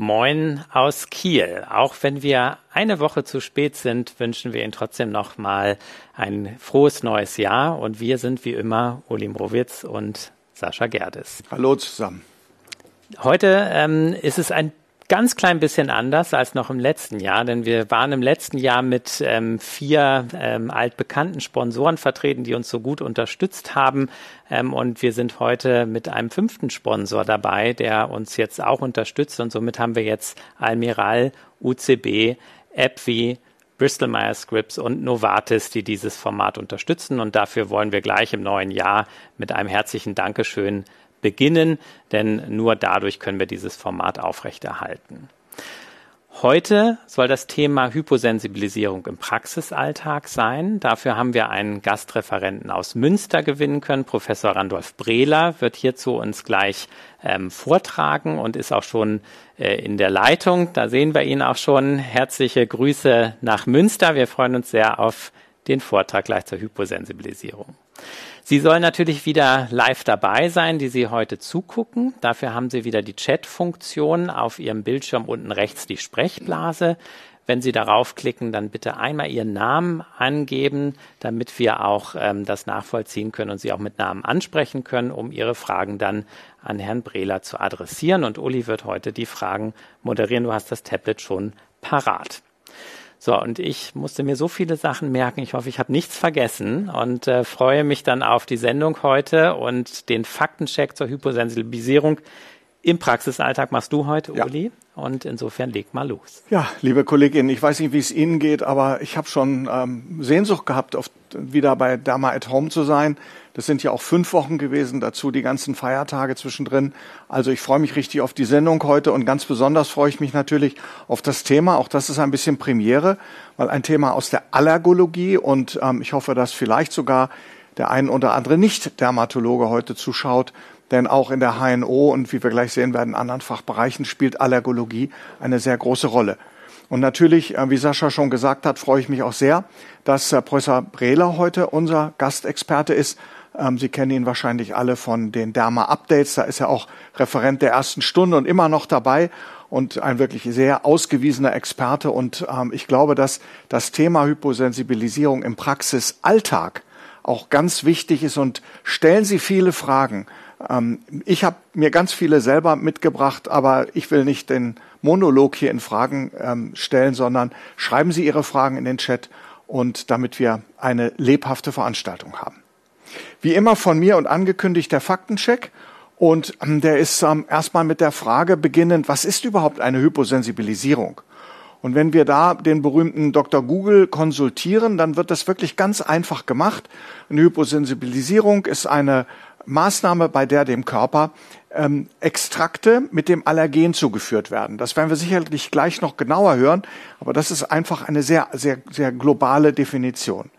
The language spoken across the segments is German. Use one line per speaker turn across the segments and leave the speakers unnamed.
Moin aus Kiel. Auch wenn wir eine Woche zu spät sind, wünschen wir Ihnen trotzdem nochmal ein frohes neues Jahr. Und wir sind wie immer Uli Mrowitz und Sascha Gerdes.
Hallo zusammen.
Heute ähm, ist es ein ganz klein bisschen anders als noch im letzten Jahr, denn wir waren im letzten Jahr mit ähm, vier ähm, altbekannten Sponsoren vertreten, die uns so gut unterstützt haben. Ähm, und wir sind heute mit einem fünften Sponsor dabei, der uns jetzt auch unterstützt. Und somit haben wir jetzt Almiral, UCB, AppWi, Bristol Myers Scripps und Novartis, die dieses Format unterstützen. Und dafür wollen wir gleich im neuen Jahr mit einem herzlichen Dankeschön beginnen, denn nur dadurch können wir dieses Format aufrechterhalten. Heute soll das Thema Hyposensibilisierung im Praxisalltag sein. Dafür haben wir einen Gastreferenten aus Münster gewinnen können. Professor Randolph Brehler wird hierzu uns gleich ähm, vortragen und ist auch schon äh, in der Leitung. Da sehen wir ihn auch schon. Herzliche Grüße nach Münster. Wir freuen uns sehr auf den Vortrag gleich zur Hyposensibilisierung. Sie sollen natürlich wieder live dabei sein, die Sie heute zugucken. Dafür haben Sie wieder die Chat-Funktion auf Ihrem Bildschirm unten rechts die Sprechblase. Wenn Sie darauf klicken, dann bitte einmal Ihren Namen angeben, damit wir auch ähm, das nachvollziehen können und Sie auch mit Namen ansprechen können, um Ihre Fragen dann an Herrn Brehler zu adressieren. Und Uli wird heute die Fragen moderieren. Du hast das Tablet schon parat. So, und ich musste mir so viele Sachen merken. Ich hoffe, ich habe nichts vergessen und äh, freue mich dann auf die Sendung heute und den Faktencheck zur Hyposensibilisierung im Praxisalltag machst du heute, ja. Uli. Und insofern leg mal los.
Ja, liebe Kollegin, ich weiß nicht, wie es Ihnen geht, aber ich habe schon ähm, Sehnsucht gehabt, auf, wieder bei Dama at Home zu sein. Das sind ja auch fünf Wochen gewesen, dazu die ganzen Feiertage zwischendrin. Also ich freue mich richtig auf die Sendung heute und ganz besonders freue ich mich natürlich auf das Thema. Auch das ist ein bisschen Premiere, weil ein Thema aus der Allergologie und ähm, ich hoffe, dass vielleicht sogar der ein oder andere Nicht-Dermatologe heute zuschaut, denn auch in der HNO und wie wir gleich sehen werden, in anderen Fachbereichen spielt Allergologie eine sehr große Rolle. Und natürlich, äh, wie Sascha schon gesagt hat, freue ich mich auch sehr, dass äh, Professor Brehler heute unser Gastexperte ist. Ähm, Sie kennen ihn wahrscheinlich alle von den Derma-Updates. Da ist er auch Referent der ersten Stunde und immer noch dabei und ein wirklich sehr ausgewiesener Experte. Und ähm, ich glaube, dass das Thema Hyposensibilisierung im Praxisalltag auch ganz wichtig ist und stellen Sie viele Fragen. Ähm, ich habe mir ganz viele selber mitgebracht, aber ich will nicht den Monolog hier in Fragen ähm, stellen, sondern schreiben Sie Ihre Fragen in den Chat und damit wir eine lebhafte Veranstaltung haben. Wie immer von mir und angekündigt der Faktencheck. Und ähm, der ist ähm, erstmal mit der Frage beginnend, was ist überhaupt eine Hyposensibilisierung? Und wenn wir da den berühmten Dr. Google konsultieren, dann wird das wirklich ganz einfach gemacht. Eine Hyposensibilisierung ist eine Maßnahme, bei der dem Körper ähm, Extrakte mit dem Allergen zugeführt werden. Das werden wir sicherlich gleich noch genauer hören, aber das ist einfach eine sehr, sehr, sehr globale Definition.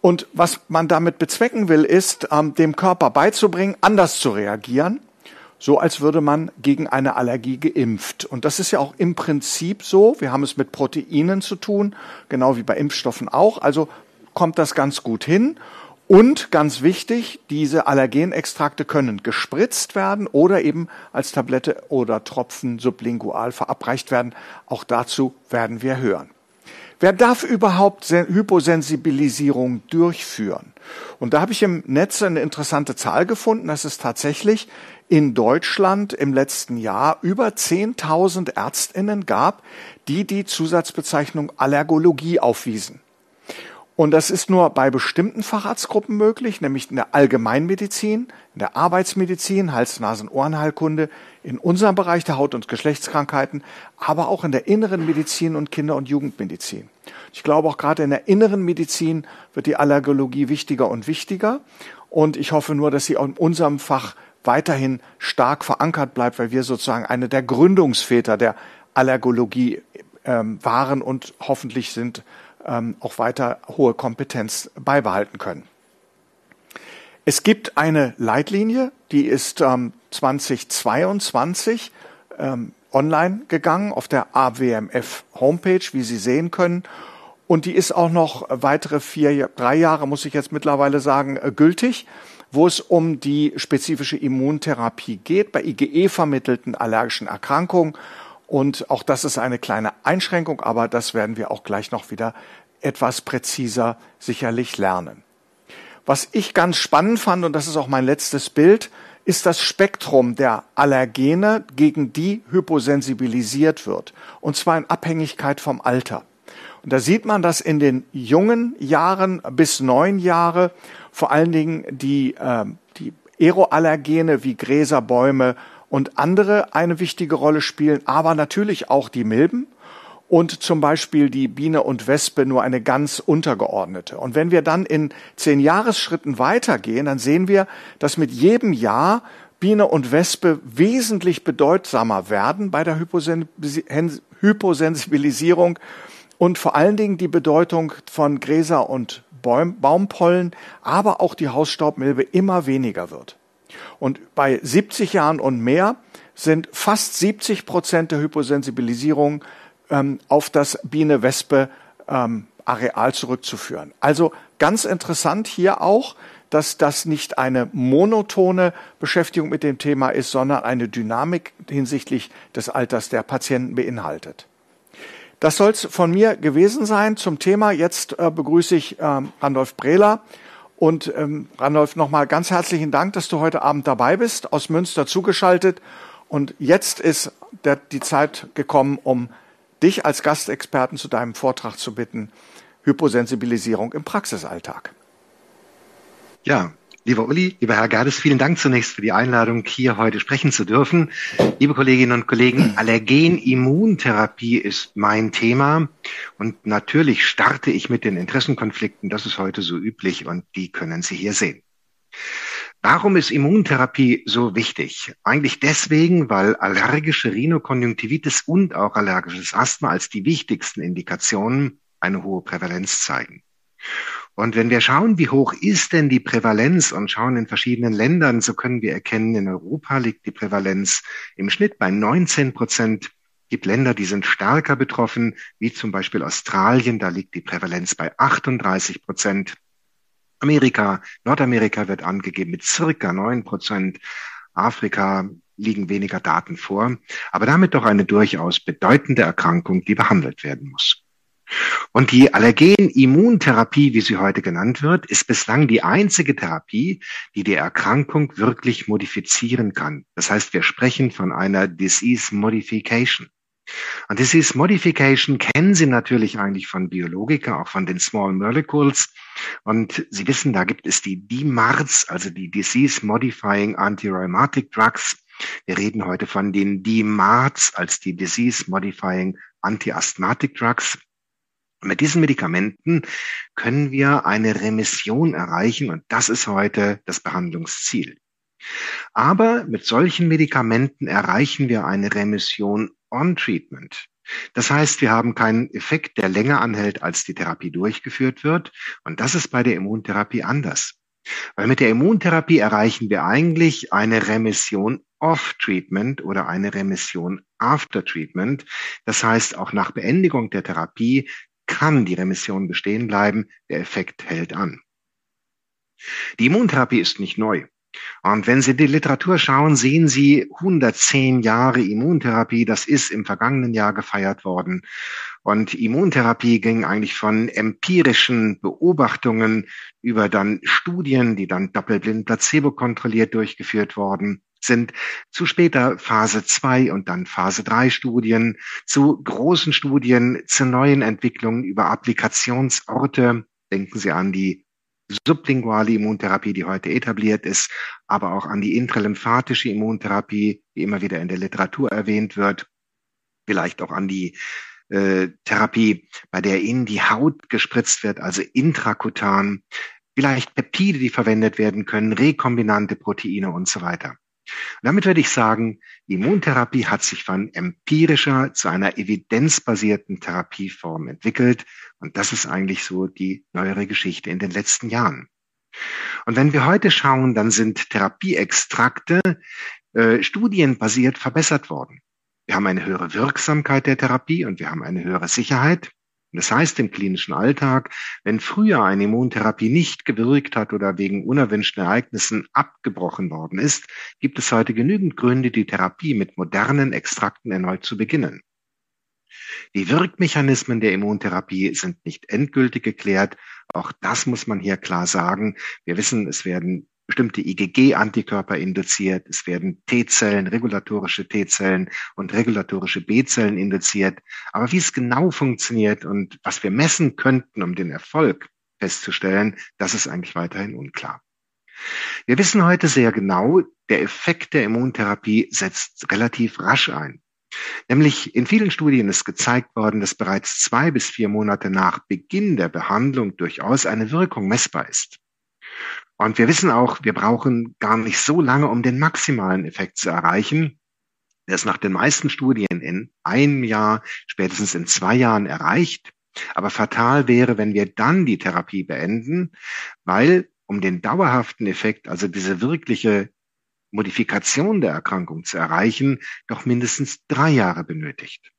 Und was man damit bezwecken will, ist, ähm, dem Körper beizubringen, anders zu reagieren, so als würde man gegen eine Allergie geimpft. Und das ist ja auch im Prinzip so. Wir haben es mit Proteinen zu tun, genau wie bei Impfstoffen auch. Also kommt das ganz gut hin. Und ganz wichtig, diese Allergenextrakte können gespritzt werden oder eben als Tablette oder Tropfen sublingual verabreicht werden. Auch dazu werden wir hören. Wer darf überhaupt Hyposensibilisierung durchführen? Und da habe ich im Netz eine interessante Zahl gefunden, dass es tatsächlich in Deutschland im letzten Jahr über 10.000 Ärztinnen gab, die die Zusatzbezeichnung Allergologie aufwiesen. Und das ist nur bei bestimmten Facharztgruppen möglich, nämlich in der Allgemeinmedizin, in der Arbeitsmedizin, Hals-, Nasen-, Ohrenheilkunde, in unserem Bereich der Haut- und Geschlechtskrankheiten, aber auch in der inneren Medizin und Kinder- und Jugendmedizin. Ich glaube auch gerade in der inneren Medizin wird die Allergologie wichtiger und wichtiger. Und ich hoffe nur, dass sie auch in unserem Fach weiterhin stark verankert bleibt, weil wir sozusagen eine der Gründungsväter der Allergologie ähm, waren und hoffentlich sind ähm, auch weiter hohe Kompetenz beibehalten können. Es gibt eine Leitlinie, die ist ähm, 2022 ähm, online gegangen auf der AWMF Homepage, wie Sie sehen können. Und die ist auch noch weitere vier, drei Jahre, muss ich jetzt mittlerweile sagen, äh, gültig, wo es um die spezifische Immuntherapie geht bei IgE vermittelten allergischen Erkrankungen Und auch das ist eine kleine Einschränkung, aber das werden wir auch gleich noch wieder etwas präziser sicherlich lernen. Was ich ganz spannend fand, und das ist auch mein letztes Bild, ist das Spektrum der Allergene, gegen die hyposensibilisiert wird. Und zwar in Abhängigkeit vom Alter. Und da sieht man, dass in den jungen Jahren bis neun Jahre vor allen Dingen die, äh, die Aeroallergene wie Gräser, Bäume und andere eine wichtige Rolle spielen, aber natürlich auch die Milben und zum Beispiel die Biene und Wespe nur eine ganz untergeordnete. Und wenn wir dann in zehn Jahresschritten weitergehen, dann sehen wir, dass mit jedem Jahr Biene und Wespe wesentlich bedeutsamer werden bei der Hyposensibilisierung und vor allen Dingen die Bedeutung von Gräser und Baumpollen, aber auch die Hausstaubmilbe immer weniger wird. Und bei 70 Jahren und mehr sind fast 70 Prozent der Hyposensibilisierung ähm, auf das Biene-Wespe-Areal ähm, zurückzuführen. Also ganz interessant hier auch, dass das nicht eine monotone Beschäftigung mit dem Thema ist, sondern eine Dynamik hinsichtlich des Alters der Patienten beinhaltet. Das soll es von mir gewesen sein zum Thema. Jetzt äh, begrüße ich ähm, Randolph Brehler. Und ähm, Randolph, nochmal ganz herzlichen Dank, dass du heute Abend dabei bist, aus Münster zugeschaltet. Und jetzt ist der, die Zeit gekommen, um dich als Gastexperten zu deinem Vortrag zu bitten. Hyposensibilisierung im Praxisalltag.
Ja, lieber Uli, lieber Herr Gerdes, vielen Dank zunächst für die Einladung, hier heute sprechen zu dürfen. Liebe Kolleginnen und Kollegen, Allergen-Immuntherapie ist mein Thema. Und natürlich starte ich mit den Interessenkonflikten. Das ist heute so üblich und die können Sie hier sehen. Warum ist Immuntherapie so wichtig? Eigentlich deswegen, weil allergische Rhinokonjunktivitis und auch allergisches Asthma als die wichtigsten Indikationen eine hohe Prävalenz zeigen. Und wenn wir schauen, wie hoch ist denn die Prävalenz und schauen in verschiedenen Ländern, so können wir erkennen, in Europa liegt die Prävalenz im Schnitt bei 19 Prozent. Es gibt Länder, die sind stärker betroffen, wie zum Beispiel Australien, da liegt die Prävalenz bei 38 Prozent. Amerika, Nordamerika wird angegeben mit circa neun Prozent. Afrika liegen weniger Daten vor, aber damit doch eine durchaus bedeutende Erkrankung, die behandelt werden muss. Und die Allergen-Immuntherapie, wie sie heute genannt wird, ist bislang die einzige Therapie, die die Erkrankung wirklich modifizieren kann. Das heißt, wir sprechen von einer Disease Modification. Und Disease Modification kennen Sie natürlich eigentlich von Biologika, auch von den Small Molecules. Und Sie wissen, da gibt es die DMARDs, also die Disease Modifying Antirheumatic Drugs. Wir reden heute von den DMARDs als die Disease Modifying Anti-Asthmatic Drugs. Mit diesen Medikamenten können wir eine Remission erreichen und das ist heute das Behandlungsziel. Aber mit solchen Medikamenten erreichen wir eine Remission on Treatment. Das heißt, wir haben keinen Effekt, der länger anhält, als die Therapie durchgeführt wird. Und das ist bei der Immuntherapie anders. Weil mit der Immuntherapie erreichen wir eigentlich eine Remission off Treatment oder eine Remission after Treatment. Das heißt, auch nach Beendigung der Therapie kann die Remission bestehen bleiben, der Effekt hält an. Die Immuntherapie ist nicht neu. Und wenn Sie die Literatur schauen, sehen Sie 110 Jahre Immuntherapie. Das ist im vergangenen Jahr gefeiert worden. Und Immuntherapie ging eigentlich von empirischen Beobachtungen über dann Studien, die dann doppelblind placebo kontrolliert durchgeführt worden sind zu später Phase 2 und dann Phase 3 Studien, zu großen Studien, zu neuen Entwicklungen über Applikationsorte. Denken Sie an die sublinguale Immuntherapie, die heute etabliert ist, aber auch an die intralymphatische Immuntherapie, die immer wieder in der Literatur erwähnt wird, vielleicht auch an die äh, Therapie, bei der in die Haut gespritzt wird, also intrakutan, vielleicht Peptide, die verwendet werden können, rekombinante Proteine und so weiter. Und damit würde ich sagen, Immuntherapie hat sich von empirischer zu einer evidenzbasierten Therapieform entwickelt. Und das ist eigentlich so die neuere Geschichte in den letzten Jahren. Und wenn wir heute schauen, dann sind Therapieextrakte äh, studienbasiert verbessert worden. Wir haben eine höhere Wirksamkeit der Therapie und wir haben eine höhere Sicherheit. Das heißt im klinischen Alltag, wenn früher eine Immuntherapie nicht gewirkt hat oder wegen unerwünschten Ereignissen abgebrochen worden ist, gibt es heute genügend Gründe, die Therapie mit modernen Extrakten erneut zu beginnen. Die Wirkmechanismen der Immuntherapie sind nicht endgültig geklärt. Auch das muss man hier klar sagen. Wir wissen, es werden bestimmte IgG-Antikörper induziert, es werden T-Zellen, regulatorische T-Zellen und regulatorische B-Zellen induziert. Aber wie es genau funktioniert und was wir messen könnten, um den Erfolg festzustellen, das ist eigentlich weiterhin unklar. Wir wissen heute sehr genau, der Effekt der Immuntherapie setzt relativ rasch ein. Nämlich in vielen Studien ist gezeigt worden, dass bereits zwei bis vier Monate nach Beginn der Behandlung durchaus eine Wirkung messbar ist. Und wir wissen auch, wir brauchen gar nicht so lange, um den maximalen Effekt zu erreichen. Der ist nach den meisten Studien in einem Jahr, spätestens in zwei Jahren erreicht. Aber fatal wäre, wenn wir dann die Therapie beenden, weil um den dauerhaften Effekt, also diese wirkliche Modifikation der Erkrankung zu erreichen, doch mindestens drei Jahre benötigt.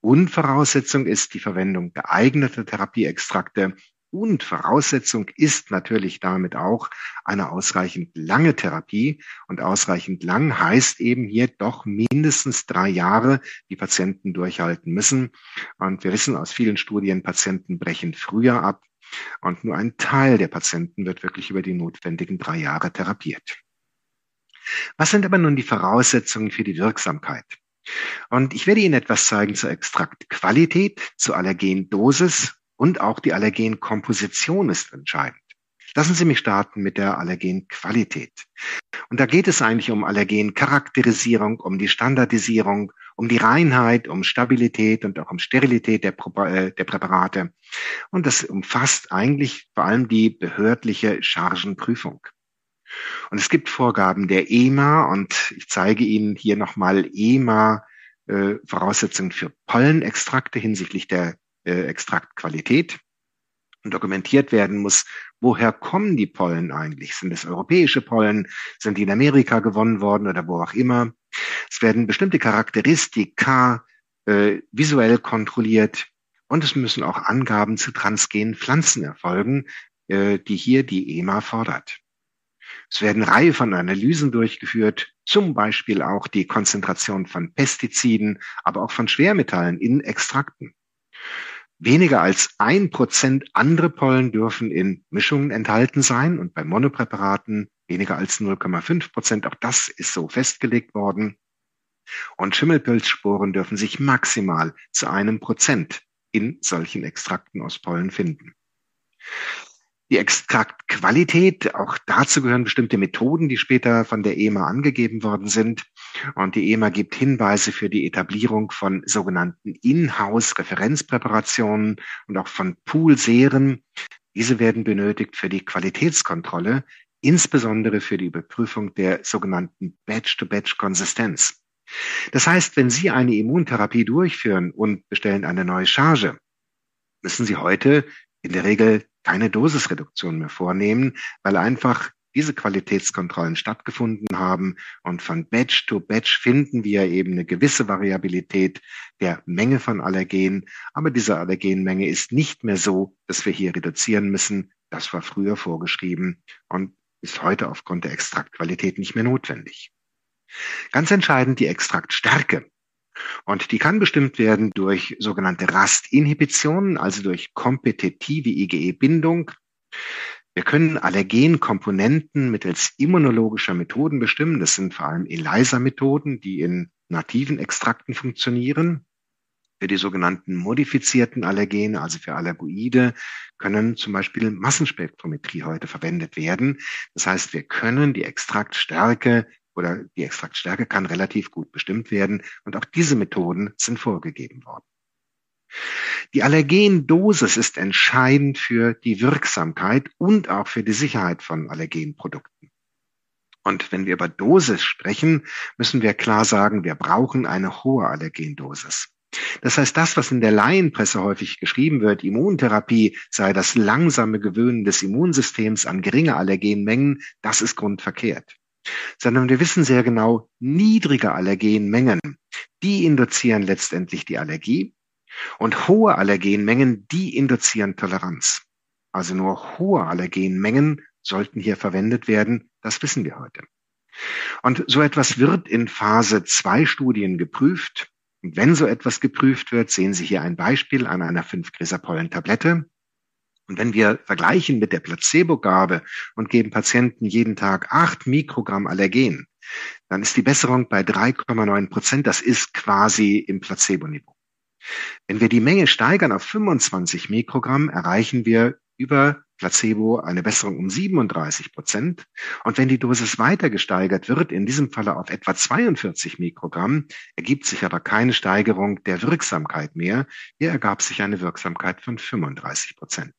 Und Voraussetzung ist die Verwendung geeigneter Therapieextrakte und Voraussetzung ist natürlich damit auch eine ausreichend lange Therapie. Und ausreichend lang heißt eben hier doch mindestens drei Jahre, die Patienten durchhalten müssen. Und wir wissen aus vielen Studien, Patienten brechen früher ab. Und nur ein Teil der Patienten wird wirklich über die notwendigen drei Jahre therapiert. Was sind aber nun die Voraussetzungen für die Wirksamkeit? Und ich werde Ihnen etwas zeigen zur Extraktqualität, zur Allergendosis und auch die Allergenkomposition ist entscheidend. Lassen Sie mich starten mit der Allergenqualität. Und da geht es eigentlich um Allergencharakterisierung, um die Standardisierung, um die Reinheit, um Stabilität und auch um Sterilität der, äh, der Präparate. Und das umfasst eigentlich vor allem die behördliche Chargenprüfung. Und es gibt Vorgaben der EMA und ich zeige Ihnen hier nochmal EMA äh, Voraussetzungen für Pollenextrakte hinsichtlich der äh, Extraktqualität und dokumentiert werden muss, woher kommen die Pollen eigentlich? Sind es europäische Pollen? Sind die in Amerika gewonnen worden oder wo auch immer? Es werden bestimmte Charakteristika äh, visuell kontrolliert und es müssen auch Angaben zu transgenen Pflanzen erfolgen, äh, die hier die EMA fordert. Es werden Reihe von Analysen durchgeführt, zum Beispiel auch die Konzentration von Pestiziden, aber auch von Schwermetallen in Extrakten. Weniger als ein Prozent andere Pollen dürfen in Mischungen enthalten sein und bei Monopräparaten weniger als 0,5 Prozent. Auch das ist so festgelegt worden. Und Schimmelpilzsporen dürfen sich maximal zu einem Prozent in solchen Extrakten aus Pollen finden. Die Extraktqualität, auch dazu gehören bestimmte Methoden, die später von der EMA angegeben worden sind. Und die EMA gibt Hinweise für die Etablierung von sogenannten Inhouse-Referenzpräparationen und auch von Poolseren. Diese werden benötigt für die Qualitätskontrolle, insbesondere für die Überprüfung der sogenannten Batch-to-Batch-Konsistenz. Das heißt, wenn Sie eine Immuntherapie durchführen und bestellen eine neue Charge, müssen Sie heute in der Regel keine Dosisreduktion mehr vornehmen, weil einfach diese Qualitätskontrollen stattgefunden haben und von Batch to Batch finden wir eben eine gewisse Variabilität der Menge von Allergen. Aber diese Allergenmenge ist nicht mehr so, dass wir hier reduzieren müssen. Das war früher vorgeschrieben und ist heute aufgrund der Extraktqualität nicht mehr notwendig. Ganz entscheidend die Extraktstärke. Und die kann bestimmt werden durch sogenannte Rastinhibitionen, also durch kompetitive IgE-Bindung. Wir können Allergenkomponenten mittels immunologischer Methoden bestimmen. Das sind vor allem ELISA-Methoden, die in nativen Extrakten funktionieren. Für die sogenannten modifizierten Allergene, also für Allergoide, können zum Beispiel Massenspektrometrie heute verwendet werden. Das heißt, wir können die Extraktstärke oder die Extraktstärke kann relativ gut bestimmt werden und auch diese Methoden sind vorgegeben worden. Die Allergendosis ist entscheidend für die Wirksamkeit und auch für die Sicherheit von Allergenprodukten. Und wenn wir über Dosis sprechen, müssen wir klar sagen, wir brauchen eine hohe Allergendosis. Das heißt, das, was in der Laienpresse häufig geschrieben wird, Immuntherapie sei das langsame Gewöhnen des Immunsystems an geringe Allergenmengen, das ist grundverkehrt sondern wir wissen sehr genau, niedrige Allergenmengen, die induzieren letztendlich die Allergie. Und hohe Allergenmengen, die induzieren Toleranz. Also nur hohe Allergenmengen sollten hier verwendet werden. Das wissen wir heute. Und so etwas wird in Phase 2 Studien geprüft. Und wenn so etwas geprüft wird, sehen Sie hier ein Beispiel an einer 5-Gräserpollen-Tablette. Und wenn wir vergleichen mit der Placebo-Gabe und geben Patienten jeden Tag 8 Mikrogramm Allergen, dann ist die Besserung bei 3,9 Prozent. Das ist quasi im Placebo-Niveau. Wenn wir die Menge steigern auf 25 Mikrogramm, erreichen wir über Placebo eine Besserung um 37 Prozent. Und wenn die Dosis weiter gesteigert wird, in diesem Falle auf etwa 42 Mikrogramm, ergibt sich aber keine Steigerung der Wirksamkeit mehr. Hier ergab sich eine Wirksamkeit von 35 Prozent.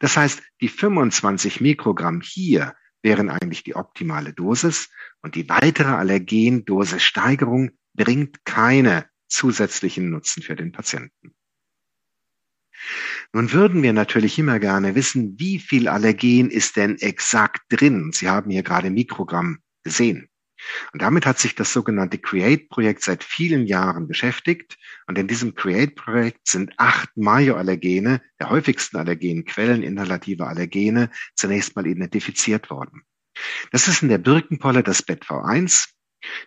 Das heißt, die 25 Mikrogramm hier wären eigentlich die optimale Dosis und die weitere Allergendosissteigerung bringt keine zusätzlichen Nutzen für den Patienten. Nun würden wir natürlich immer gerne wissen, wie viel Allergen ist denn exakt drin? Sie haben hier gerade Mikrogramm gesehen. Und damit hat sich das sogenannte CREATE-Projekt seit vielen Jahren beschäftigt. Und in diesem CREATE-Projekt sind acht Mayo-Allergene, der häufigsten Allergenquellen inhalativer Allergene, zunächst mal identifiziert worden. Das ist in der Birkenpolle das BetV1.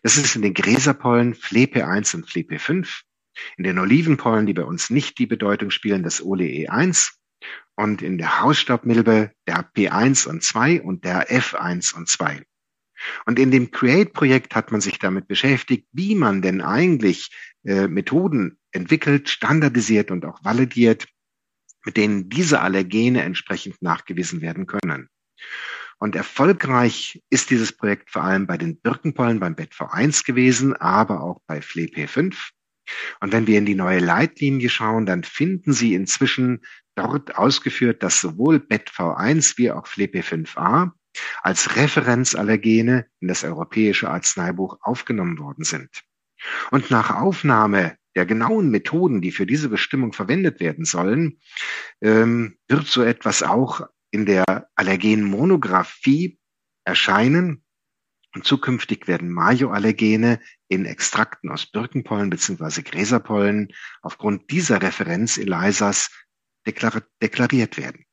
Das ist in den Gräserpollen FleP1 und FleP5. In den Olivenpollen, die bei uns nicht die Bedeutung spielen, das Ole E1 und in der Hausstaubmilbe der P1 und 2 und der F1 und 2. Und in dem Create-Projekt hat man sich damit beschäftigt, wie man denn eigentlich äh, Methoden entwickelt, standardisiert und auch validiert, mit denen diese Allergene entsprechend nachgewiesen werden können. Und erfolgreich ist dieses Projekt vor allem bei den Birkenpollen beim BetV1 gewesen, aber auch bei FleP5 und wenn wir in die neue Leitlinie schauen, dann finden Sie inzwischen dort ausgeführt, dass sowohl BetV1 wie auch FLEP5a als Referenzallergene in das europäische Arzneibuch aufgenommen worden sind. Und nach Aufnahme der genauen Methoden, die für diese Bestimmung verwendet werden sollen, ähm, wird so etwas auch in der Allergenmonographie erscheinen. Und zukünftig werden Mayo-Allergene in Extrakten aus Birkenpollen bzw. Gräserpollen aufgrund dieser Referenz ELISAs deklar deklariert werden.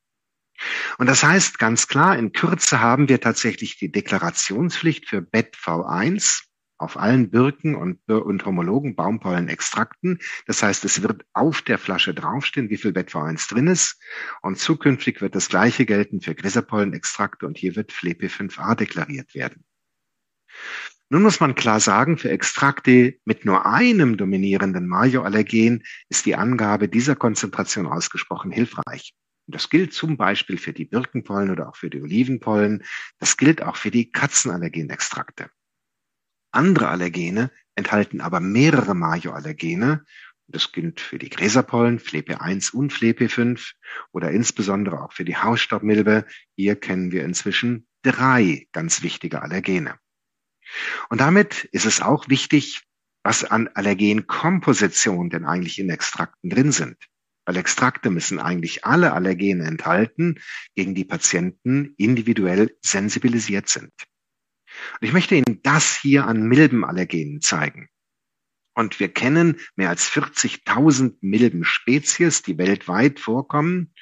Und das heißt ganz klar, in Kürze haben wir tatsächlich die Deklarationspflicht für BET-V1 auf allen Birken und, und homologen Baumpollenextrakten. Das heißt, es wird auf der Flasche draufstehen, wie viel BET-V1 drin ist. Und zukünftig wird das Gleiche gelten für Gräserpollenextrakte und hier wird FLEP5a deklariert werden. Nun muss man klar sagen, für Extrakte mit nur einem dominierenden Mayo-Allergen ist die Angabe dieser Konzentration ausgesprochen hilfreich. Das gilt zum Beispiel für die Birkenpollen oder auch für die Olivenpollen. Das gilt auch für die Katzenallergenextrakte. Andere Allergene enthalten aber mehrere Mayo-Allergene. Das gilt für die Gräserpollen, FLEP1 und FLEP5 oder insbesondere auch für die Hausstaubmilbe. Hier kennen wir inzwischen drei ganz wichtige Allergene. Und damit ist es auch wichtig, was an Allergenkomposition denn eigentlich in Extrakten drin sind. Weil Extrakte müssen eigentlich alle Allergene enthalten, gegen die Patienten individuell sensibilisiert sind. Und ich möchte Ihnen das hier an Milbenallergenen zeigen. Und wir kennen mehr als 40.000 Milbenspezies, die weltweit vorkommen.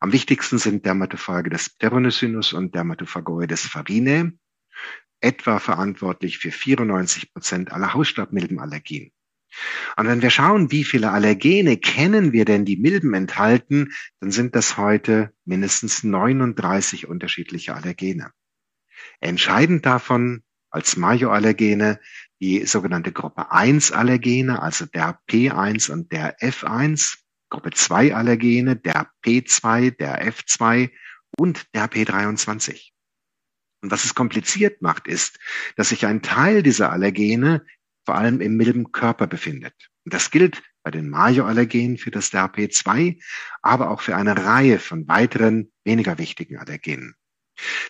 Am wichtigsten sind Dermatophages pteronocynus und Dermatophagoides farinae etwa verantwortlich für 94 Prozent aller Hausstaubmilbenallergien. Und wenn wir schauen, wie viele Allergene kennen wir denn, die Milben enthalten, dann sind das heute mindestens 39 unterschiedliche Allergene. Entscheidend davon als Mayo-Allergene die sogenannte Gruppe 1 Allergene, also der P1 und der F1, Gruppe 2 Allergene, der P2, der F2 und der P23. Und was es kompliziert macht, ist, dass sich ein Teil dieser Allergene vor allem im milden Körper befindet. Und das gilt bei den Mayo-Allergenen für das DRP2, aber auch für eine Reihe von weiteren weniger wichtigen Allergenen.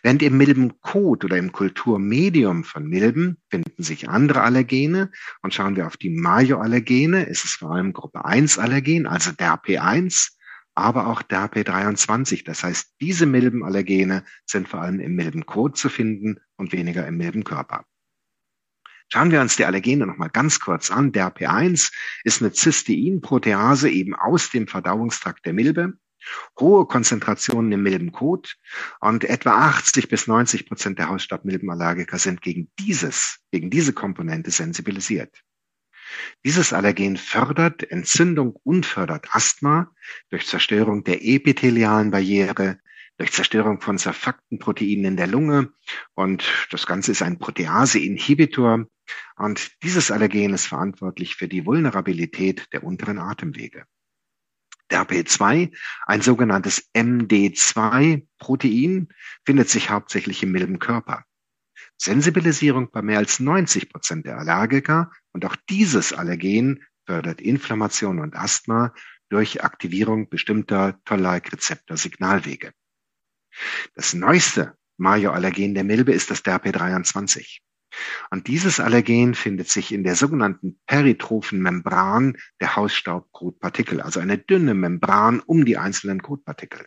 Während im Milbenkot oder im Kulturmedium von Milben finden sich andere Allergene und schauen wir auf die Mayo-Allergene, ist es vor allem Gruppe 1 Allergen, also DRP1, aber auch DAP23. Das heißt, diese Milbenallergene sind vor allem im Milbenkot zu finden und weniger im Milbenkörper. Schauen wir uns die Allergene noch mal ganz kurz an. Der P1 ist eine Cysteinprotease eben aus dem Verdauungstrakt der Milbe. Hohe Konzentrationen im Milbenkot und etwa 80 bis 90 Prozent der Hausstaubmilbenallergiker sind gegen dieses, gegen diese Komponente sensibilisiert. Dieses Allergen fördert Entzündung und fördert Asthma durch Zerstörung der epithelialen Barriere, durch Zerstörung von zerfakten Proteinen in der Lunge. Und das Ganze ist ein Protease-Inhibitor. Und dieses Allergen ist verantwortlich für die Vulnerabilität der unteren Atemwege. Der P2, ein sogenanntes MD2-Protein, findet sich hauptsächlich im Milbenkörper. Sensibilisierung bei mehr als 90 Prozent der Allergiker und auch dieses Allergen fördert Inflammation und Asthma durch Aktivierung bestimmter Toll-like-Rezeptor-Signalwege. Das neueste Majorallergen der Milbe ist das DRP23. Und dieses Allergen findet sich in der sogenannten peritrophen Membran der Hausstaubkotpartikel, also eine dünne Membran um die einzelnen Kotpartikel.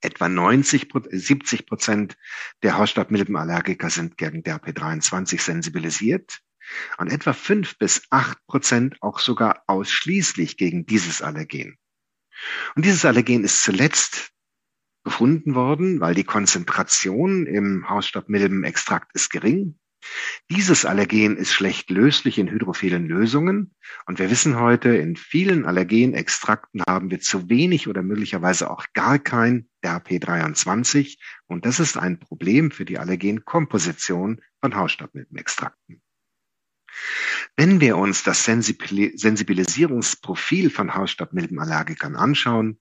Etwa 90, 70 Prozent der Hausstaubmilbenallergiker sind gegen DRP23 sensibilisiert und etwa fünf bis acht Prozent auch sogar ausschließlich gegen dieses Allergen. Und dieses Allergen ist zuletzt gefunden worden, weil die Konzentration im Hausstaubmilbenextrakt ist gering. Dieses Allergen ist schlecht löslich in hydrophilen Lösungen. Und wir wissen heute, in vielen Allergenextrakten haben wir zu wenig oder möglicherweise auch gar kein RP23. Und das ist ein Problem für die Allergenkomposition von Hausstaubmilbenextrakten. Wenn wir uns das Sensibilisierungsprofil von Hausstaubmilbenallergikern anschauen,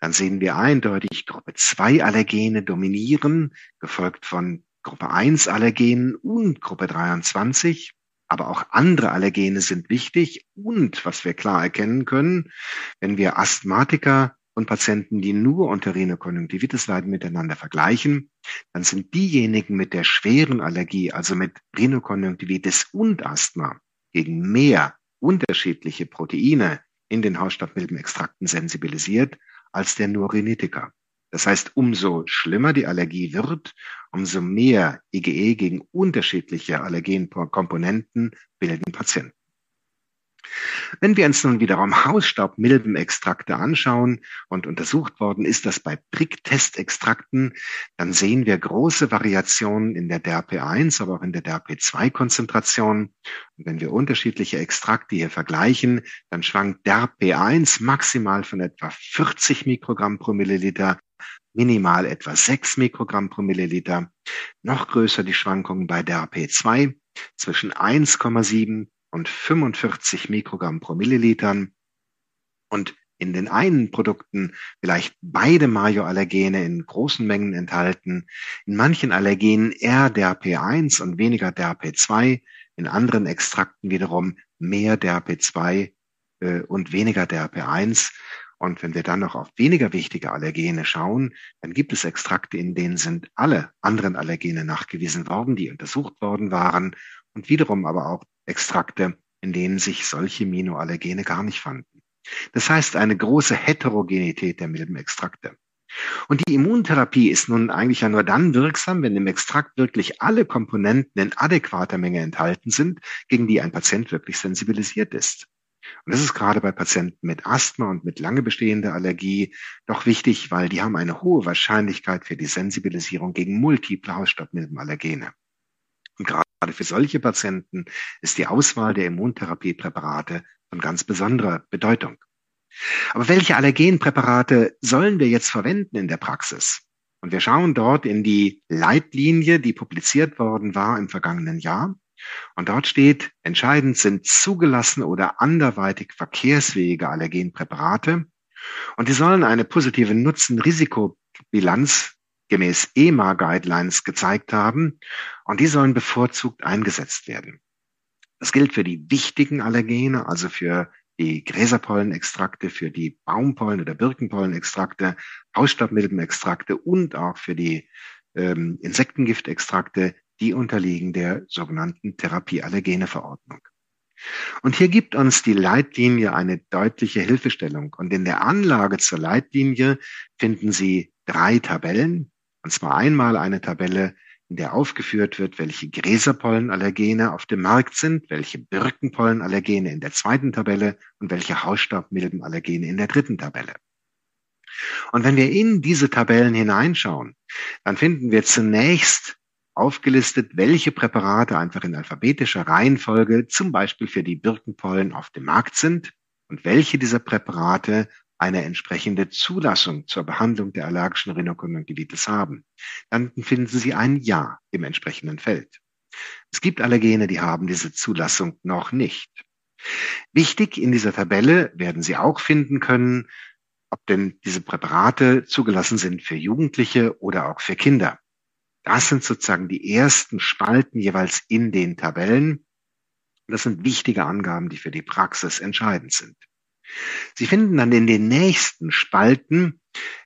dann sehen wir eindeutig Gruppe 2 Allergene dominieren, gefolgt von Gruppe 1 Allergenen und Gruppe 23. Aber auch andere Allergene sind wichtig und was wir klar erkennen können, wenn wir Asthmatiker und Patienten, die nur unter Rhinokonjunktivitis leiden, miteinander vergleichen, dann sind diejenigen mit der schweren Allergie, also mit Rhinokonjunktivitis und Asthma, gegen mehr unterschiedliche Proteine in den Hausstaubmilbenextrakten sensibilisiert als der nur Rhinitiker. Das heißt, umso schlimmer die Allergie wird, umso mehr IgE e gegen unterschiedliche Allergenkomponenten bilden Patienten. Wenn wir uns nun wiederum Hausstaubmilbenextrakte anschauen und untersucht worden ist das bei Pricktestextrakten, dann sehen wir große Variationen in der DRP1, aber auch in der DRP2-Konzentration. Und wenn wir unterschiedliche Extrakte hier vergleichen, dann schwankt DRP1 maximal von etwa 40 Mikrogramm pro Milliliter minimal etwa 6 Mikrogramm pro Milliliter. Noch größer die Schwankungen bei DRP2 zwischen 1,7 und 45 Mikrogramm pro Millilitern und in den einen Produkten vielleicht beide Majoallergene in großen Mengen enthalten, in manchen Allergenen eher DRP1 und weniger DRP2, in anderen Extrakten wiederum mehr DRP2 äh, und weniger DRP1. Und wenn wir dann noch auf weniger wichtige Allergene schauen, dann gibt es Extrakte, in denen sind alle anderen Allergene nachgewiesen worden, die untersucht worden waren und wiederum aber auch Extrakte, in denen sich solche Minoallergene gar nicht fanden. Das heißt eine große Heterogenität der Milbenextrakte. Und die Immuntherapie ist nun eigentlich ja nur dann wirksam, wenn im Extrakt wirklich alle Komponenten in adäquater Menge enthalten sind, gegen die ein Patient wirklich sensibilisiert ist. Und das ist gerade bei Patienten mit Asthma und mit lange bestehender Allergie doch wichtig, weil die haben eine hohe Wahrscheinlichkeit für die Sensibilisierung gegen multiple Hausstaubmilbenallergene. Und gerade für solche Patienten ist die Auswahl der Immuntherapiepräparate von ganz besonderer Bedeutung. Aber welche Allergenpräparate sollen wir jetzt verwenden in der Praxis? Und wir schauen dort in die Leitlinie, die publiziert worden war im vergangenen Jahr. Und dort steht, entscheidend sind zugelassene oder anderweitig verkehrsfähige Allergenpräparate. Und die sollen eine positive Nutzen-Risikobilanz gemäß EMA-Guidelines gezeigt haben und die sollen bevorzugt eingesetzt werden. Das gilt für die wichtigen Allergene, also für die Gräserpollenextrakte, für die Baumpollen- oder Birkenpollenextrakte, Hausstaubmilbenextrakte und auch für die ähm, Insektengiftextrakte, die unterliegen der sogenannten Therapieallergene-Verordnung. Und hier gibt uns die Leitlinie eine deutliche Hilfestellung. Und in der Anlage zur Leitlinie finden Sie drei Tabellen, und zwar einmal eine Tabelle, in der aufgeführt wird, welche Gräserpollenallergene auf dem Markt sind, welche Birkenpollenallergene in der zweiten Tabelle und welche Hausstaubmilbenallergene in der dritten Tabelle. Und wenn wir in diese Tabellen hineinschauen, dann finden wir zunächst aufgelistet, welche Präparate einfach in alphabetischer Reihenfolge zum Beispiel für die Birkenpollen auf dem Markt sind und welche dieser Präparate eine entsprechende Zulassung zur Behandlung der allergischen Rhinokonjunktivitis haben. Dann finden Sie ein Ja im entsprechenden Feld. Es gibt Allergene, die haben diese Zulassung noch nicht. Wichtig in dieser Tabelle werden Sie auch finden können, ob denn diese Präparate zugelassen sind für Jugendliche oder auch für Kinder. Das sind sozusagen die ersten Spalten jeweils in den Tabellen. Das sind wichtige Angaben, die für die Praxis entscheidend sind. Sie finden dann in den nächsten Spalten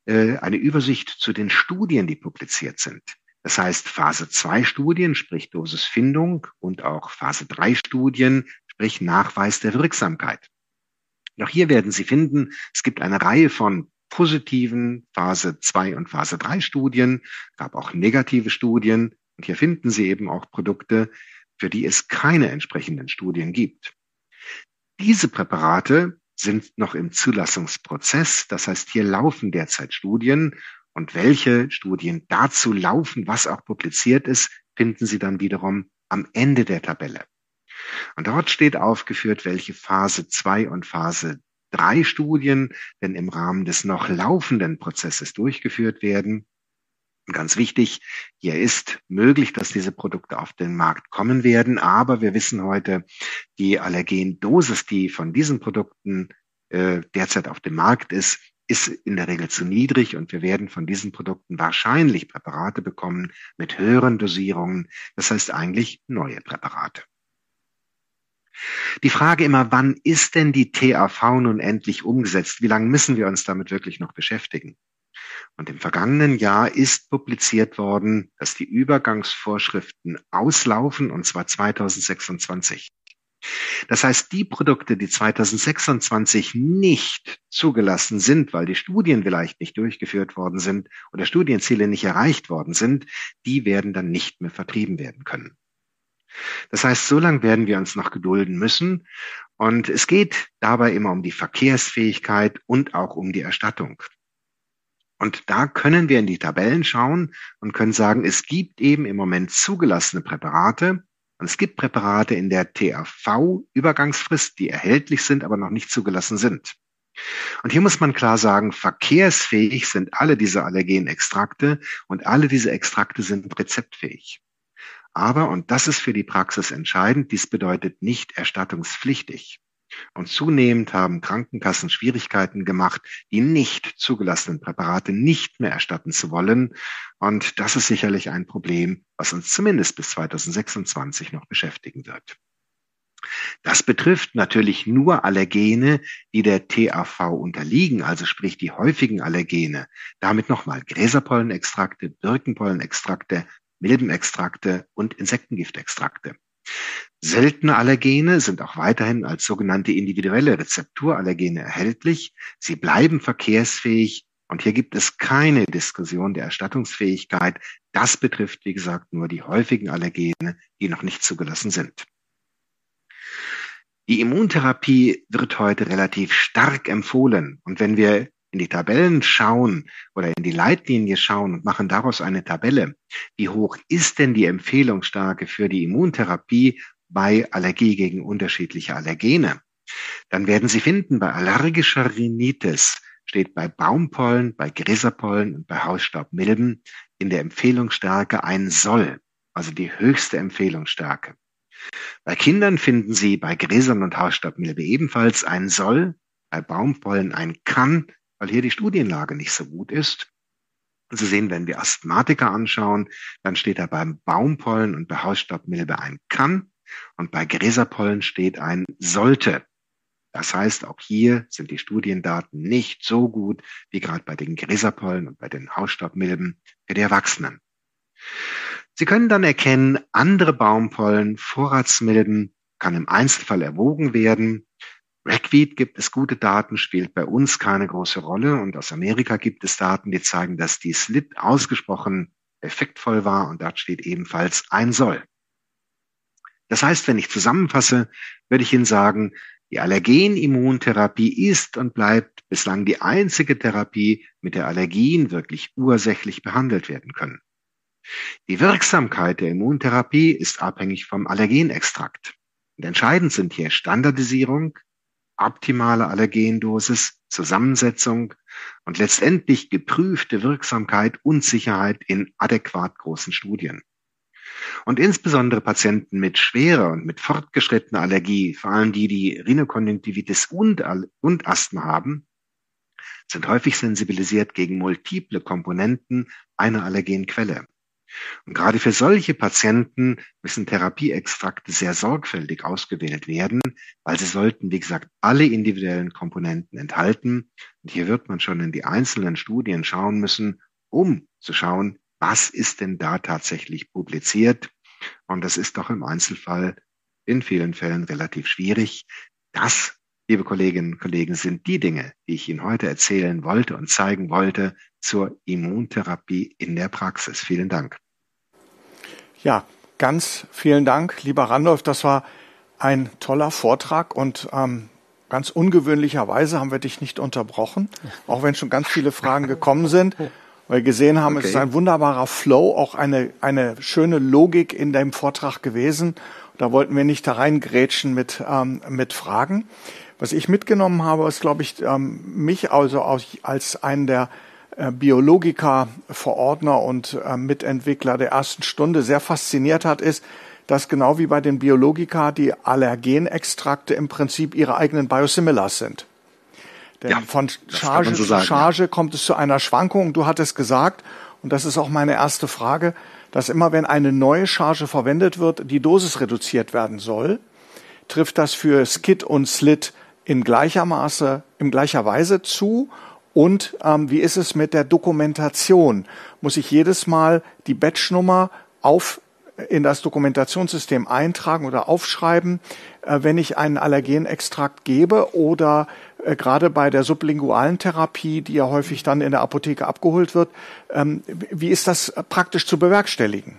äh, eine Übersicht zu den Studien, die publiziert sind. Das heißt Phase 2 Studien, sprich Dosisfindung und auch Phase 3 Studien, sprich Nachweis der Wirksamkeit. Auch hier werden Sie finden, es gibt eine Reihe von positiven Phase 2 und Phase 3 Studien, gab auch negative Studien und hier finden Sie eben auch Produkte, für die es keine entsprechenden Studien gibt. Diese Präparate sind noch im Zulassungsprozess, das heißt, hier laufen derzeit Studien und welche Studien dazu laufen, was auch publiziert ist, finden Sie dann wiederum am Ende der Tabelle. Und dort steht aufgeführt, welche Phase 2 und Phase 3 Studien denn im Rahmen des noch laufenden Prozesses durchgeführt werden. Ganz wichtig, hier ist möglich, dass diese Produkte auf den Markt kommen werden, aber wir wissen heute, die Allergendosis, die von diesen Produkten äh, derzeit auf dem Markt ist, ist in der Regel zu niedrig und wir werden von diesen Produkten wahrscheinlich Präparate bekommen mit höheren Dosierungen, das heißt eigentlich neue Präparate. Die Frage immer, wann ist denn die TAV nun endlich umgesetzt? Wie lange müssen wir uns damit wirklich noch beschäftigen? Und im vergangenen Jahr ist publiziert worden, dass die Übergangsvorschriften auslaufen, und zwar 2026. Das heißt, die Produkte, die 2026 nicht zugelassen sind, weil die Studien vielleicht nicht durchgeführt worden sind oder Studienziele nicht erreicht worden sind, die werden dann nicht mehr vertrieben werden können. Das heißt, so lange werden wir uns noch gedulden müssen. Und es geht dabei immer um die Verkehrsfähigkeit und auch um die Erstattung. Und da können wir in die Tabellen schauen und können sagen, es gibt eben im Moment zugelassene Präparate. Und es gibt Präparate in der TAV-Übergangsfrist, die erhältlich sind, aber noch nicht zugelassen sind. Und hier muss man klar sagen, verkehrsfähig sind alle diese Allergenextrakte und alle diese Extrakte sind rezeptfähig. Aber, und das ist für die Praxis entscheidend, dies bedeutet nicht erstattungspflichtig. Und zunehmend haben Krankenkassen Schwierigkeiten gemacht, die nicht zugelassenen Präparate nicht mehr erstatten zu wollen. Und das ist sicherlich ein Problem, was uns zumindest bis 2026 noch beschäftigen wird. Das betrifft natürlich nur Allergene, die der TAV unterliegen, also sprich die häufigen Allergene. Damit nochmal Gräserpollenextrakte, Birkenpollenextrakte, Milbenextrakte und Insektengiftextrakte. Seltene Allergene sind auch weiterhin als sogenannte individuelle Rezepturallergene erhältlich. Sie bleiben verkehrsfähig und hier gibt es keine Diskussion der Erstattungsfähigkeit. Das betrifft, wie gesagt, nur die häufigen Allergene, die noch nicht zugelassen sind. Die Immuntherapie wird heute relativ stark empfohlen. Und wenn wir in die Tabellen schauen oder in die Leitlinie schauen und machen daraus eine Tabelle, wie hoch ist denn die Empfehlungsstärke für die Immuntherapie bei Allergie gegen unterschiedliche Allergene, dann werden Sie finden, bei allergischer Rhinitis steht bei Baumpollen, bei Gräserpollen und bei Hausstaubmilben in der Empfehlungsstärke ein Soll, also die höchste Empfehlungsstärke. Bei Kindern finden Sie bei Gräsern und Hausstaubmilbe ebenfalls ein Soll, bei Baumpollen ein Kann weil hier die Studienlage nicht so gut ist. Und Sie sehen, wenn wir Asthmatiker anschauen, dann steht da beim Baumpollen und bei Hausstaubmilbe ein kann und bei Gräserpollen steht ein sollte. Das heißt, auch hier sind die Studiendaten nicht so gut wie gerade bei den Gräserpollen und bei den Hausstaubmilben für die Erwachsenen. Sie können dann erkennen, andere Baumpollen, Vorratsmilben kann im Einzelfall erwogen werden. Ragweed gibt es gute Daten, spielt bei uns keine große Rolle. Und aus Amerika gibt es Daten, die zeigen, dass die SLIT ausgesprochen effektvoll war und dort steht ebenfalls ein soll. Das heißt, wenn ich zusammenfasse, würde ich Ihnen sagen, die Allergenimmuntherapie ist und bleibt bislang die einzige Therapie, mit der Allergien wirklich ursächlich behandelt werden können. Die Wirksamkeit der Immuntherapie ist abhängig vom Allergenextrakt. Und entscheidend sind hier Standardisierung, optimale Allergendosis, Zusammensetzung und letztendlich geprüfte Wirksamkeit und Sicherheit in adäquat großen Studien. Und insbesondere Patienten mit schwerer und mit fortgeschrittener Allergie, vor allem die, die Rhinokonjunktivitis und, und Asthma haben, sind häufig sensibilisiert gegen multiple Komponenten einer Allergenquelle. Und gerade für solche Patienten müssen Therapieextrakte sehr sorgfältig ausgewählt werden, weil sie sollten, wie gesagt, alle individuellen Komponenten enthalten. Und hier wird man schon in die einzelnen Studien schauen müssen, um zu schauen, was ist denn da tatsächlich publiziert. Und das ist doch im Einzelfall in vielen Fällen relativ schwierig. Das, liebe Kolleginnen und Kollegen, sind die Dinge, die ich Ihnen heute erzählen wollte und zeigen wollte zur Immuntherapie in der Praxis. Vielen Dank.
Ja, ganz vielen Dank, lieber Randolph. Das war ein toller Vortrag und ähm, ganz ungewöhnlicherweise haben wir dich nicht unterbrochen, auch wenn schon ganz viele Fragen gekommen sind weil wir gesehen haben, okay. es ist ein wunderbarer Flow, auch eine, eine schöne Logik in dem Vortrag gewesen. Da wollten wir nicht da reingrätschen mit, ähm, mit Fragen. Was ich mitgenommen habe, ist, glaube ich, ähm, mich also als einen der Biologiker, Verordner und äh, Mitentwickler der ersten Stunde sehr fasziniert hat, ist, dass genau wie bei den Biologika die Allergenextrakte im Prinzip ihre eigenen Biosimilars sind. Denn ja, von Charge so zu Charge ja. kommt es zu einer Schwankung. Du hattest gesagt, und das ist auch meine erste Frage, dass immer wenn eine neue Charge verwendet wird, die Dosis reduziert werden soll. Trifft das für Skid und Slit in gleicher Maße, in gleicher Weise zu? Und ähm, wie ist es mit der Dokumentation? Muss ich jedes Mal die Batchnummer auf in das Dokumentationssystem eintragen oder aufschreiben, äh, wenn ich einen Allergenextrakt gebe oder äh, gerade bei der sublingualen Therapie, die ja häufig dann in der Apotheke abgeholt wird. Ähm, wie ist das praktisch zu bewerkstelligen?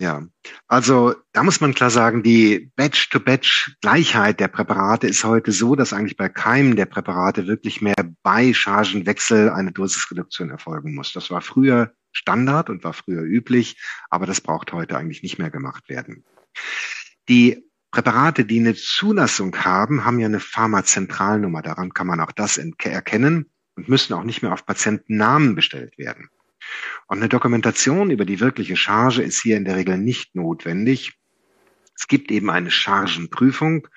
Ja, also da muss man klar sagen, die Batch-to-Batch-Gleichheit der Präparate ist heute so, dass eigentlich bei keinem der Präparate wirklich mehr bei Chargenwechsel eine Dosisreduktion erfolgen muss. Das war früher Standard und war früher üblich, aber das braucht heute eigentlich nicht mehr gemacht werden. Die Präparate, die eine Zulassung haben, haben ja eine Pharmazentralnummer. Daran kann man auch das erkennen und müssen auch nicht mehr auf Patientennamen bestellt werden. Und eine Dokumentation über die wirkliche Charge ist hier in der Regel nicht notwendig. Es gibt eben eine Chargenprüfung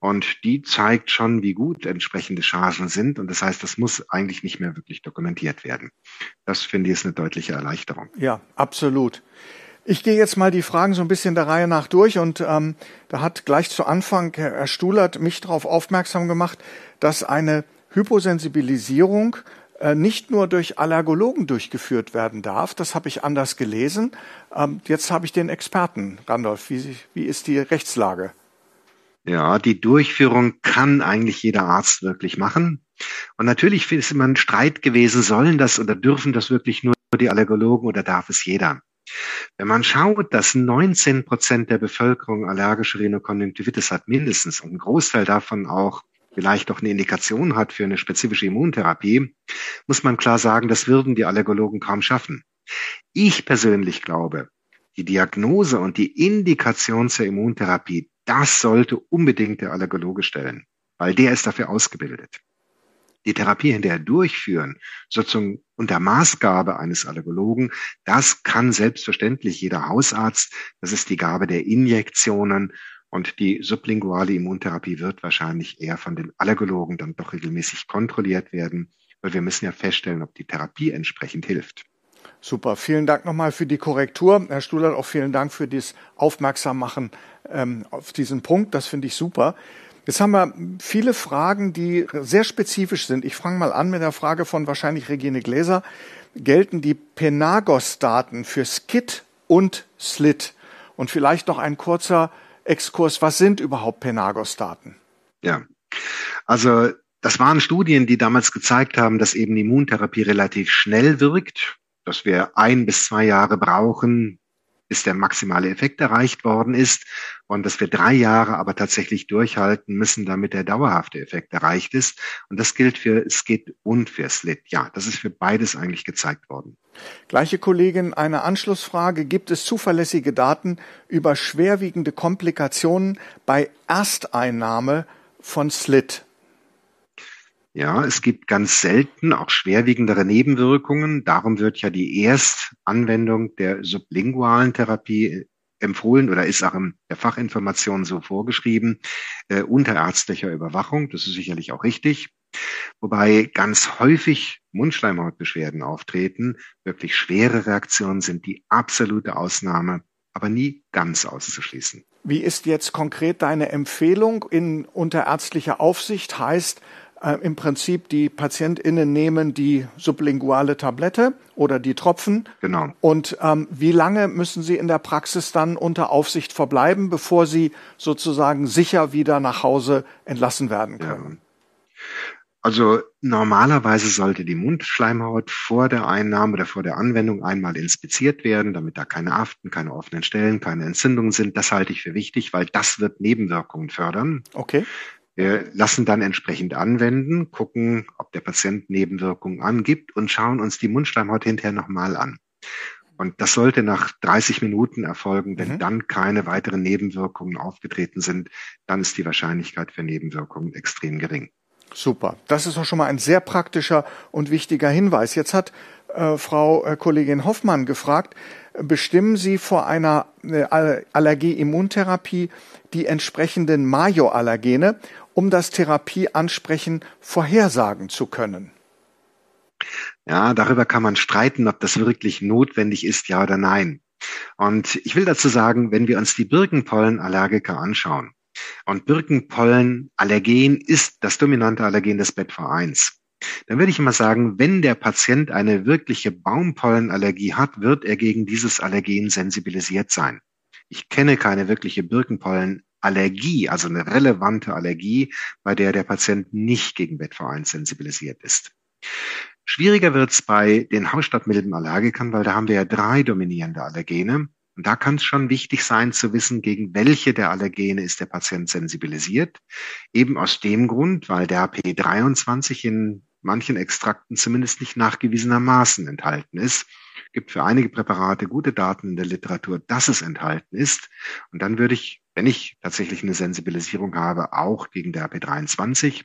und die zeigt schon, wie gut entsprechende Chargen sind. Und das heißt, das muss eigentlich nicht mehr wirklich dokumentiert werden. Das finde ich ist eine deutliche Erleichterung.
Ja, absolut. Ich gehe jetzt mal die Fragen so ein bisschen der Reihe nach durch und ähm, da hat gleich zu Anfang Herr Stulert mich darauf aufmerksam gemacht, dass eine Hyposensibilisierung nicht nur durch Allergologen durchgeführt werden darf. Das habe ich anders gelesen. Ähm, jetzt habe ich den Experten, Randolph. Wie, wie ist die Rechtslage?
Ja, die Durchführung kann eigentlich jeder Arzt wirklich machen. Und natürlich ist immer ein Streit gewesen, sollen das oder dürfen das wirklich nur die Allergologen oder darf es jeder? Wenn man schaut, dass 19 Prozent der Bevölkerung allergische Rhinokonjunktivitis hat, mindestens, und ein Großteil davon auch vielleicht auch eine Indikation hat für eine spezifische Immuntherapie, muss man klar sagen, das würden die Allergologen kaum schaffen. Ich persönlich glaube, die Diagnose und die Indikation zur Immuntherapie, das sollte unbedingt der Allergologe stellen, weil der ist dafür ausgebildet die Therapie hinterher durchführen, sozusagen unter Maßgabe eines Allergologen, das kann selbstverständlich jeder Hausarzt. Das ist die Gabe der Injektionen. Und die sublinguale Immuntherapie wird wahrscheinlich eher von den Allergologen dann doch regelmäßig kontrolliert werden, weil wir müssen ja feststellen, ob die Therapie entsprechend hilft.
Super, vielen Dank nochmal für die Korrektur. Herr Stuhlert, auch vielen Dank für das Aufmerksammachen ähm, auf diesen Punkt. Das finde ich super. Jetzt haben wir viele Fragen, die sehr spezifisch sind. Ich fange mal an mit der Frage von wahrscheinlich Regine Gläser. Gelten die Penagos-Daten für Skit und Slit? Und vielleicht noch ein kurzer Exkurs. Was sind überhaupt Penagos-Daten?
Ja, also das waren Studien, die damals gezeigt haben, dass eben Immuntherapie relativ schnell wirkt dass wir ein bis zwei Jahre brauchen, bis der maximale Effekt erreicht worden ist und dass wir drei Jahre aber tatsächlich durchhalten müssen, damit der dauerhafte Effekt erreicht ist. Und das gilt für Skid und für Slit. Ja, das ist für beides eigentlich gezeigt worden.
Gleiche Kollegin, eine Anschlussfrage. Gibt es zuverlässige Daten über schwerwiegende Komplikationen bei Ersteinnahme von Slit?
Ja, es gibt ganz selten auch schwerwiegendere Nebenwirkungen. Darum wird ja die Erstanwendung der sublingualen Therapie empfohlen oder ist auch in der Fachinformation so vorgeschrieben, äh, unter ärztlicher Überwachung. Das ist sicherlich auch richtig. Wobei ganz häufig Mundschleimhautbeschwerden auftreten. Wirklich schwere Reaktionen sind die absolute Ausnahme, aber nie ganz auszuschließen.
Wie ist jetzt konkret deine Empfehlung in unter ärztlicher Aufsicht? Heißt, äh, im Prinzip die PatientInnen nehmen die sublinguale Tablette oder die Tropfen.
Genau.
Und ähm, wie lange müssen sie in der Praxis dann unter Aufsicht verbleiben, bevor sie sozusagen sicher wieder nach Hause entlassen werden können? Ja.
Also normalerweise sollte die Mundschleimhaut vor der Einnahme oder vor der Anwendung einmal inspiziert werden, damit da keine Aften, keine offenen Stellen, keine Entzündungen sind. Das halte ich für wichtig, weil das wird Nebenwirkungen fördern.
Okay.
Wir lassen dann entsprechend anwenden, gucken, ob der Patient Nebenwirkungen angibt und schauen uns die Mundschleimhaut hinterher nochmal an. Und das sollte nach 30 Minuten erfolgen. Wenn mhm. dann keine weiteren Nebenwirkungen aufgetreten sind, dann ist die Wahrscheinlichkeit für Nebenwirkungen extrem gering.
Super. Das ist auch schon mal ein sehr praktischer und wichtiger Hinweis. Jetzt hat äh, Frau äh, Kollegin Hoffmann gefragt, bestimmen Sie vor einer äh, Allergie-Immuntherapie die entsprechenden Majoallergene um das Therapieansprechen vorhersagen zu können?
Ja, darüber kann man streiten, ob das wirklich notwendig ist, ja oder nein. Und ich will dazu sagen, wenn wir uns die Birkenpollenallergiker anschauen, und Birkenpollenallergen ist das dominante Allergen des Bettvereins, dann würde ich immer sagen, wenn der Patient eine wirkliche Baumpollenallergie hat, wird er gegen dieses Allergen sensibilisiert sein. Ich kenne keine wirkliche Birkenpollen Allergie, also eine relevante Allergie, bei der der Patient nicht gegen Bettverein sensibilisiert ist. Schwieriger wird es bei den Hausstaubmilbenallergikern, weil da haben wir ja drei dominierende Allergene. Und da kann es schon wichtig sein zu wissen, gegen welche der Allergene ist der Patient sensibilisiert. Eben aus dem Grund, weil der P23 in manchen Extrakten zumindest nicht nachgewiesenermaßen enthalten ist. Gibt für einige Präparate gute Daten in der Literatur, dass es enthalten ist. Und dann würde ich wenn ich tatsächlich eine Sensibilisierung habe, auch gegen der AP23,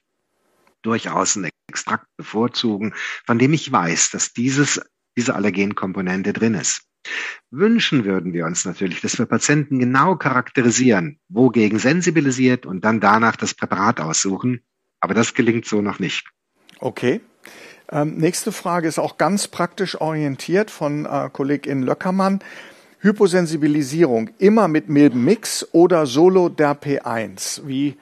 durchaus einen Extrakt bevorzugen, von dem ich weiß, dass dieses, diese Allergenkomponente drin ist. Wünschen würden wir uns natürlich, dass wir Patienten genau charakterisieren, wogegen sensibilisiert und dann danach das Präparat aussuchen. Aber das gelingt so noch nicht.
Okay. Ähm, nächste Frage ist auch ganz praktisch orientiert von äh, Kollegin Löckermann. Hyposensibilisierung immer mit Milbenmix oder solo der P1? Wie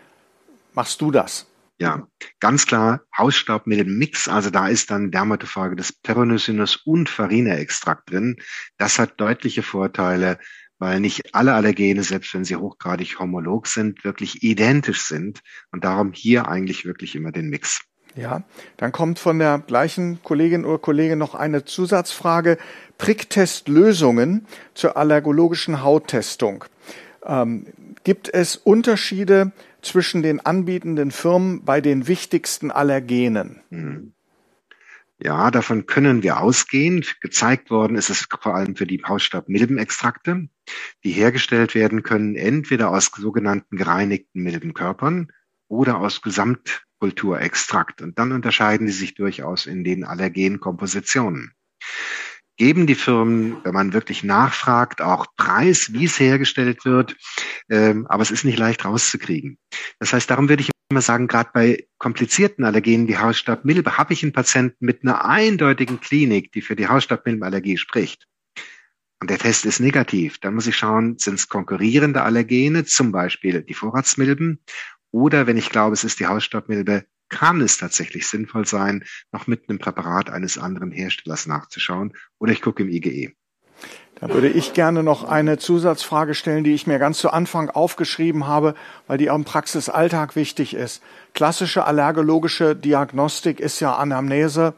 machst du das?
Ja, ganz klar Hausstaubmilbenmix. Also da ist dann Dermatophage des Peronosinus und Farina-Extrakt drin. Das hat deutliche Vorteile, weil nicht alle Allergene, selbst wenn sie hochgradig homolog sind, wirklich identisch sind. Und darum hier eigentlich wirklich immer den Mix.
Ja, dann kommt von der gleichen Kollegin oder Kollege noch eine Zusatzfrage. Pricktestlösungen zur allergologischen Hauttestung. Ähm, gibt es Unterschiede zwischen den anbietenden Firmen bei den wichtigsten Allergenen? Hm.
Ja, davon können wir ausgehen. Gezeigt worden ist es vor allem für die Hausstaub-Milbenextrakte, die hergestellt werden können, entweder aus sogenannten gereinigten Milbenkörpern oder aus Gesamt Kulturextrakt. Und dann unterscheiden die sich durchaus in den Allergenkompositionen. Geben die Firmen, wenn man wirklich nachfragt, auch Preis, wie es hergestellt wird, ähm, aber es ist nicht leicht rauszukriegen. Das heißt, darum würde ich immer sagen, gerade bei komplizierten Allergenen wie Hausstaubmilbe habe ich einen Patienten mit einer eindeutigen Klinik, die für die Hausstaubmilbenallergie spricht. Und der Test ist negativ. Dann muss ich schauen, sind es konkurrierende Allergene, zum Beispiel die Vorratsmilben, oder wenn ich glaube, es ist die Hausstaubmilbe, kann es tatsächlich sinnvoll sein, noch mit einem Präparat eines anderen Herstellers nachzuschauen. Oder ich gucke im IGE.
Da würde ich gerne noch eine Zusatzfrage stellen, die ich mir ganz zu Anfang aufgeschrieben habe, weil die auch im Praxisalltag wichtig ist. Klassische allergologische Diagnostik ist ja Anamnese.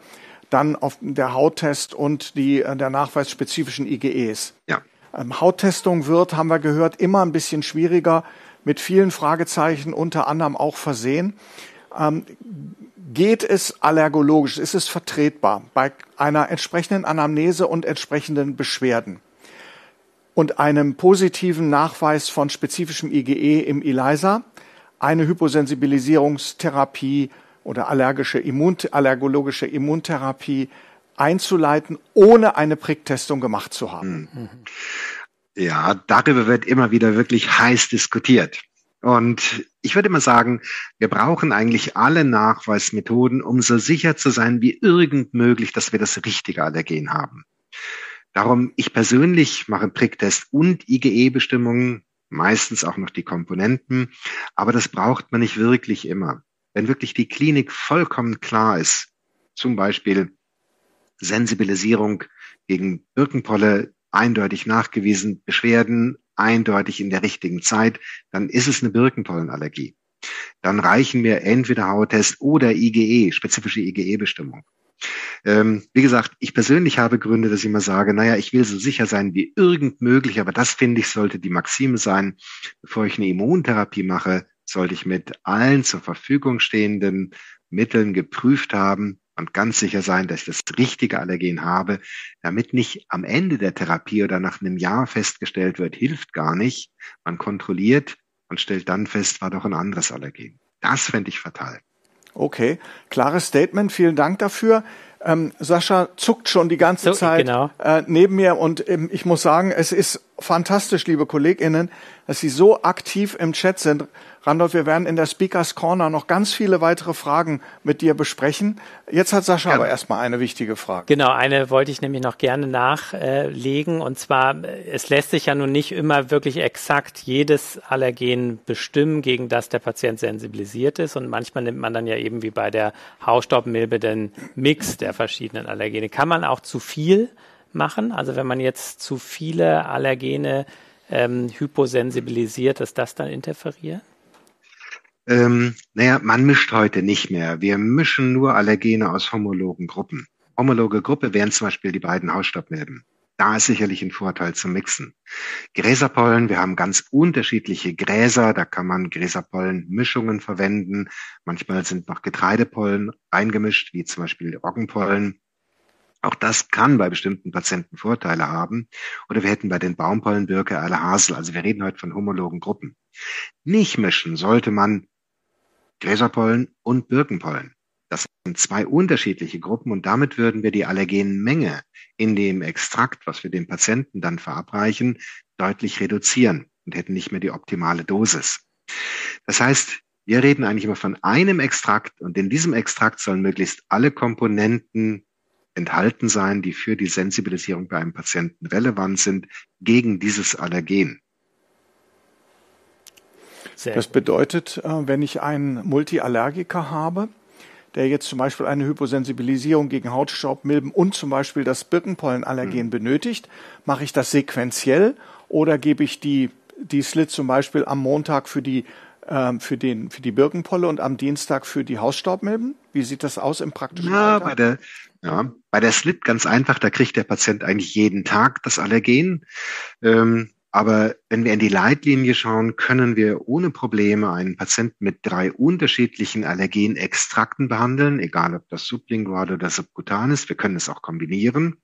dann auf der Hauttest und die, äh, der Nachweis spezifischen IGEs.
Ja.
Ähm, Hauttestung wird, haben wir gehört, immer ein bisschen schwieriger, mit vielen Fragezeichen unter anderem auch versehen. Ähm, geht es allergologisch? Ist es vertretbar bei einer entsprechenden Anamnese und entsprechenden Beschwerden? Und einem positiven Nachweis von spezifischem IgE im ELISA, eine Hyposensibilisierungstherapie oder allergische Immun, allergologische Immuntherapie einzuleiten, ohne eine Pricktestung gemacht zu haben. Mhm.
Ja, darüber wird immer wieder wirklich heiß diskutiert. Und ich würde mal sagen, wir brauchen eigentlich alle Nachweismethoden, um so sicher zu sein wie irgend möglich, dass wir das richtige Allergen haben. Darum, ich persönlich mache Pricktest und IgE-Bestimmungen, meistens auch noch die Komponenten, aber das braucht man nicht wirklich immer. Wenn wirklich die Klinik vollkommen klar ist, zum Beispiel Sensibilisierung gegen Birkenpolle eindeutig nachgewiesen, Beschwerden eindeutig in der richtigen Zeit, dann ist es eine Birkenpollenallergie. Dann reichen mir entweder Hauttest oder IgE, spezifische IgE-Bestimmung. Ähm, wie gesagt, ich persönlich habe Gründe, dass ich immer sage, naja, ich will so sicher sein wie irgend möglich, aber das finde ich sollte die Maxime sein. Bevor ich eine Immuntherapie mache, sollte ich mit allen zur Verfügung stehenden Mitteln geprüft haben, und ganz sicher sein, dass ich das richtige Allergen habe, damit nicht am Ende der Therapie oder nach einem Jahr festgestellt wird, hilft gar nicht. Man kontrolliert und stellt dann fest, war doch ein anderes Allergen. Das fände ich fatal.
Okay, klares Statement. Vielen Dank dafür. Ähm, Sascha zuckt schon die ganze so, Zeit genau. äh, neben mir und ähm, ich muss sagen, es ist fantastisch, liebe KollegInnen, dass Sie so aktiv im Chat sind. Randolph, wir werden in der Speakers Corner noch ganz viele weitere Fragen mit dir besprechen. Jetzt hat Sascha ja. aber erstmal eine wichtige Frage.
Genau, eine wollte ich nämlich noch gerne nachlegen. Und zwar, es lässt sich ja nun nicht immer wirklich exakt jedes Allergen bestimmen, gegen das der Patient sensibilisiert ist. Und manchmal nimmt man dann ja eben wie bei der Hausstaubmilbe den Mix der verschiedenen Allergene. Kann man auch zu viel machen? Also wenn man jetzt zu viele Allergene ähm, hyposensibilisiert, dass das dann interferiert?
Ähm, naja, man mischt heute nicht mehr. Wir mischen nur Allergene aus homologen Gruppen. Homologe Gruppe wären zum Beispiel die beiden Hausstaubmilben. Da ist sicherlich ein Vorteil zum Mixen. Gräserpollen, wir haben ganz unterschiedliche Gräser, da kann man Gräserpollenmischungen verwenden. Manchmal sind noch Getreidepollen eingemischt, wie zum Beispiel Roggenpollen. Auch das kann bei bestimmten Patienten Vorteile haben. Oder wir hätten bei den Baumpollen Birke, Erle, Hasel. Also wir reden heute von homologen Gruppen. Nicht mischen sollte man Gräserpollen und Birkenpollen. Das sind zwei unterschiedliche Gruppen und damit würden wir die Allergenmenge in dem Extrakt, was wir dem Patienten dann verabreichen, deutlich reduzieren und hätten nicht mehr die optimale Dosis. Das heißt, wir reden eigentlich immer von einem Extrakt und in diesem Extrakt sollen möglichst alle Komponenten enthalten sein, die für die Sensibilisierung bei einem Patienten relevant sind gegen dieses Allergen.
Sehr das bedeutet, äh, wenn ich einen Multiallergiker habe, der jetzt zum Beispiel eine Hyposensibilisierung gegen Hautstaubmilben und zum Beispiel das Birkenpollenallergen mhm. benötigt, mache ich das sequenziell oder gebe ich die, die Slit zum Beispiel am Montag für die, ähm, für, den, für die Birkenpolle und am Dienstag für die Hausstaubmilben? Wie sieht das aus im praktischen
ja, Alltag? Bei der, ja, bei der Slit ganz einfach, da kriegt der Patient eigentlich jeden Tag das Allergen. Ähm, aber wenn wir in die Leitlinie schauen, können wir ohne Probleme einen Patienten mit drei unterschiedlichen Allergenextrakten behandeln, egal ob das sublingual oder subkutan ist. Wir können es auch kombinieren.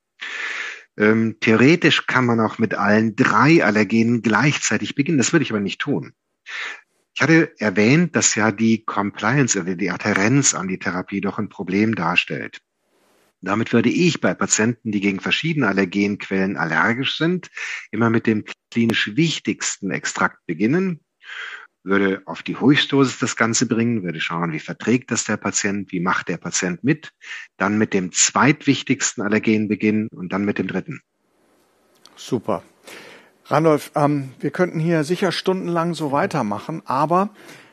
Ähm, theoretisch kann man auch mit allen drei Allergenen gleichzeitig beginnen. Das würde ich aber nicht tun. Ich hatte erwähnt, dass ja die Compliance oder die Adherenz an die Therapie doch ein Problem darstellt. Damit würde ich bei Patienten, die gegen verschiedene Allergenquellen allergisch sind, immer mit dem klinisch wichtigsten Extrakt beginnen, würde auf die Höchstdosis das Ganze bringen, würde schauen, wie verträgt das der Patient, wie macht der Patient mit, dann mit dem zweitwichtigsten Allergen beginnen und dann mit dem dritten.
Super. Randolph, ähm, wir könnten hier sicher stundenlang so weitermachen, aber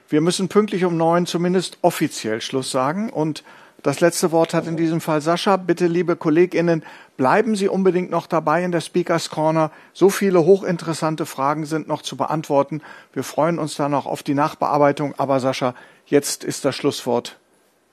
wir müssen pünktlich um neun zumindest offiziell Schluss sagen und das letzte Wort hat in diesem Fall Sascha. Bitte, liebe KollegInnen, bleiben Sie unbedingt noch dabei in der Speakers Corner. So viele hochinteressante Fragen sind noch zu beantworten. Wir freuen uns dann noch auf die Nachbearbeitung. Aber Sascha, jetzt ist das Schlusswort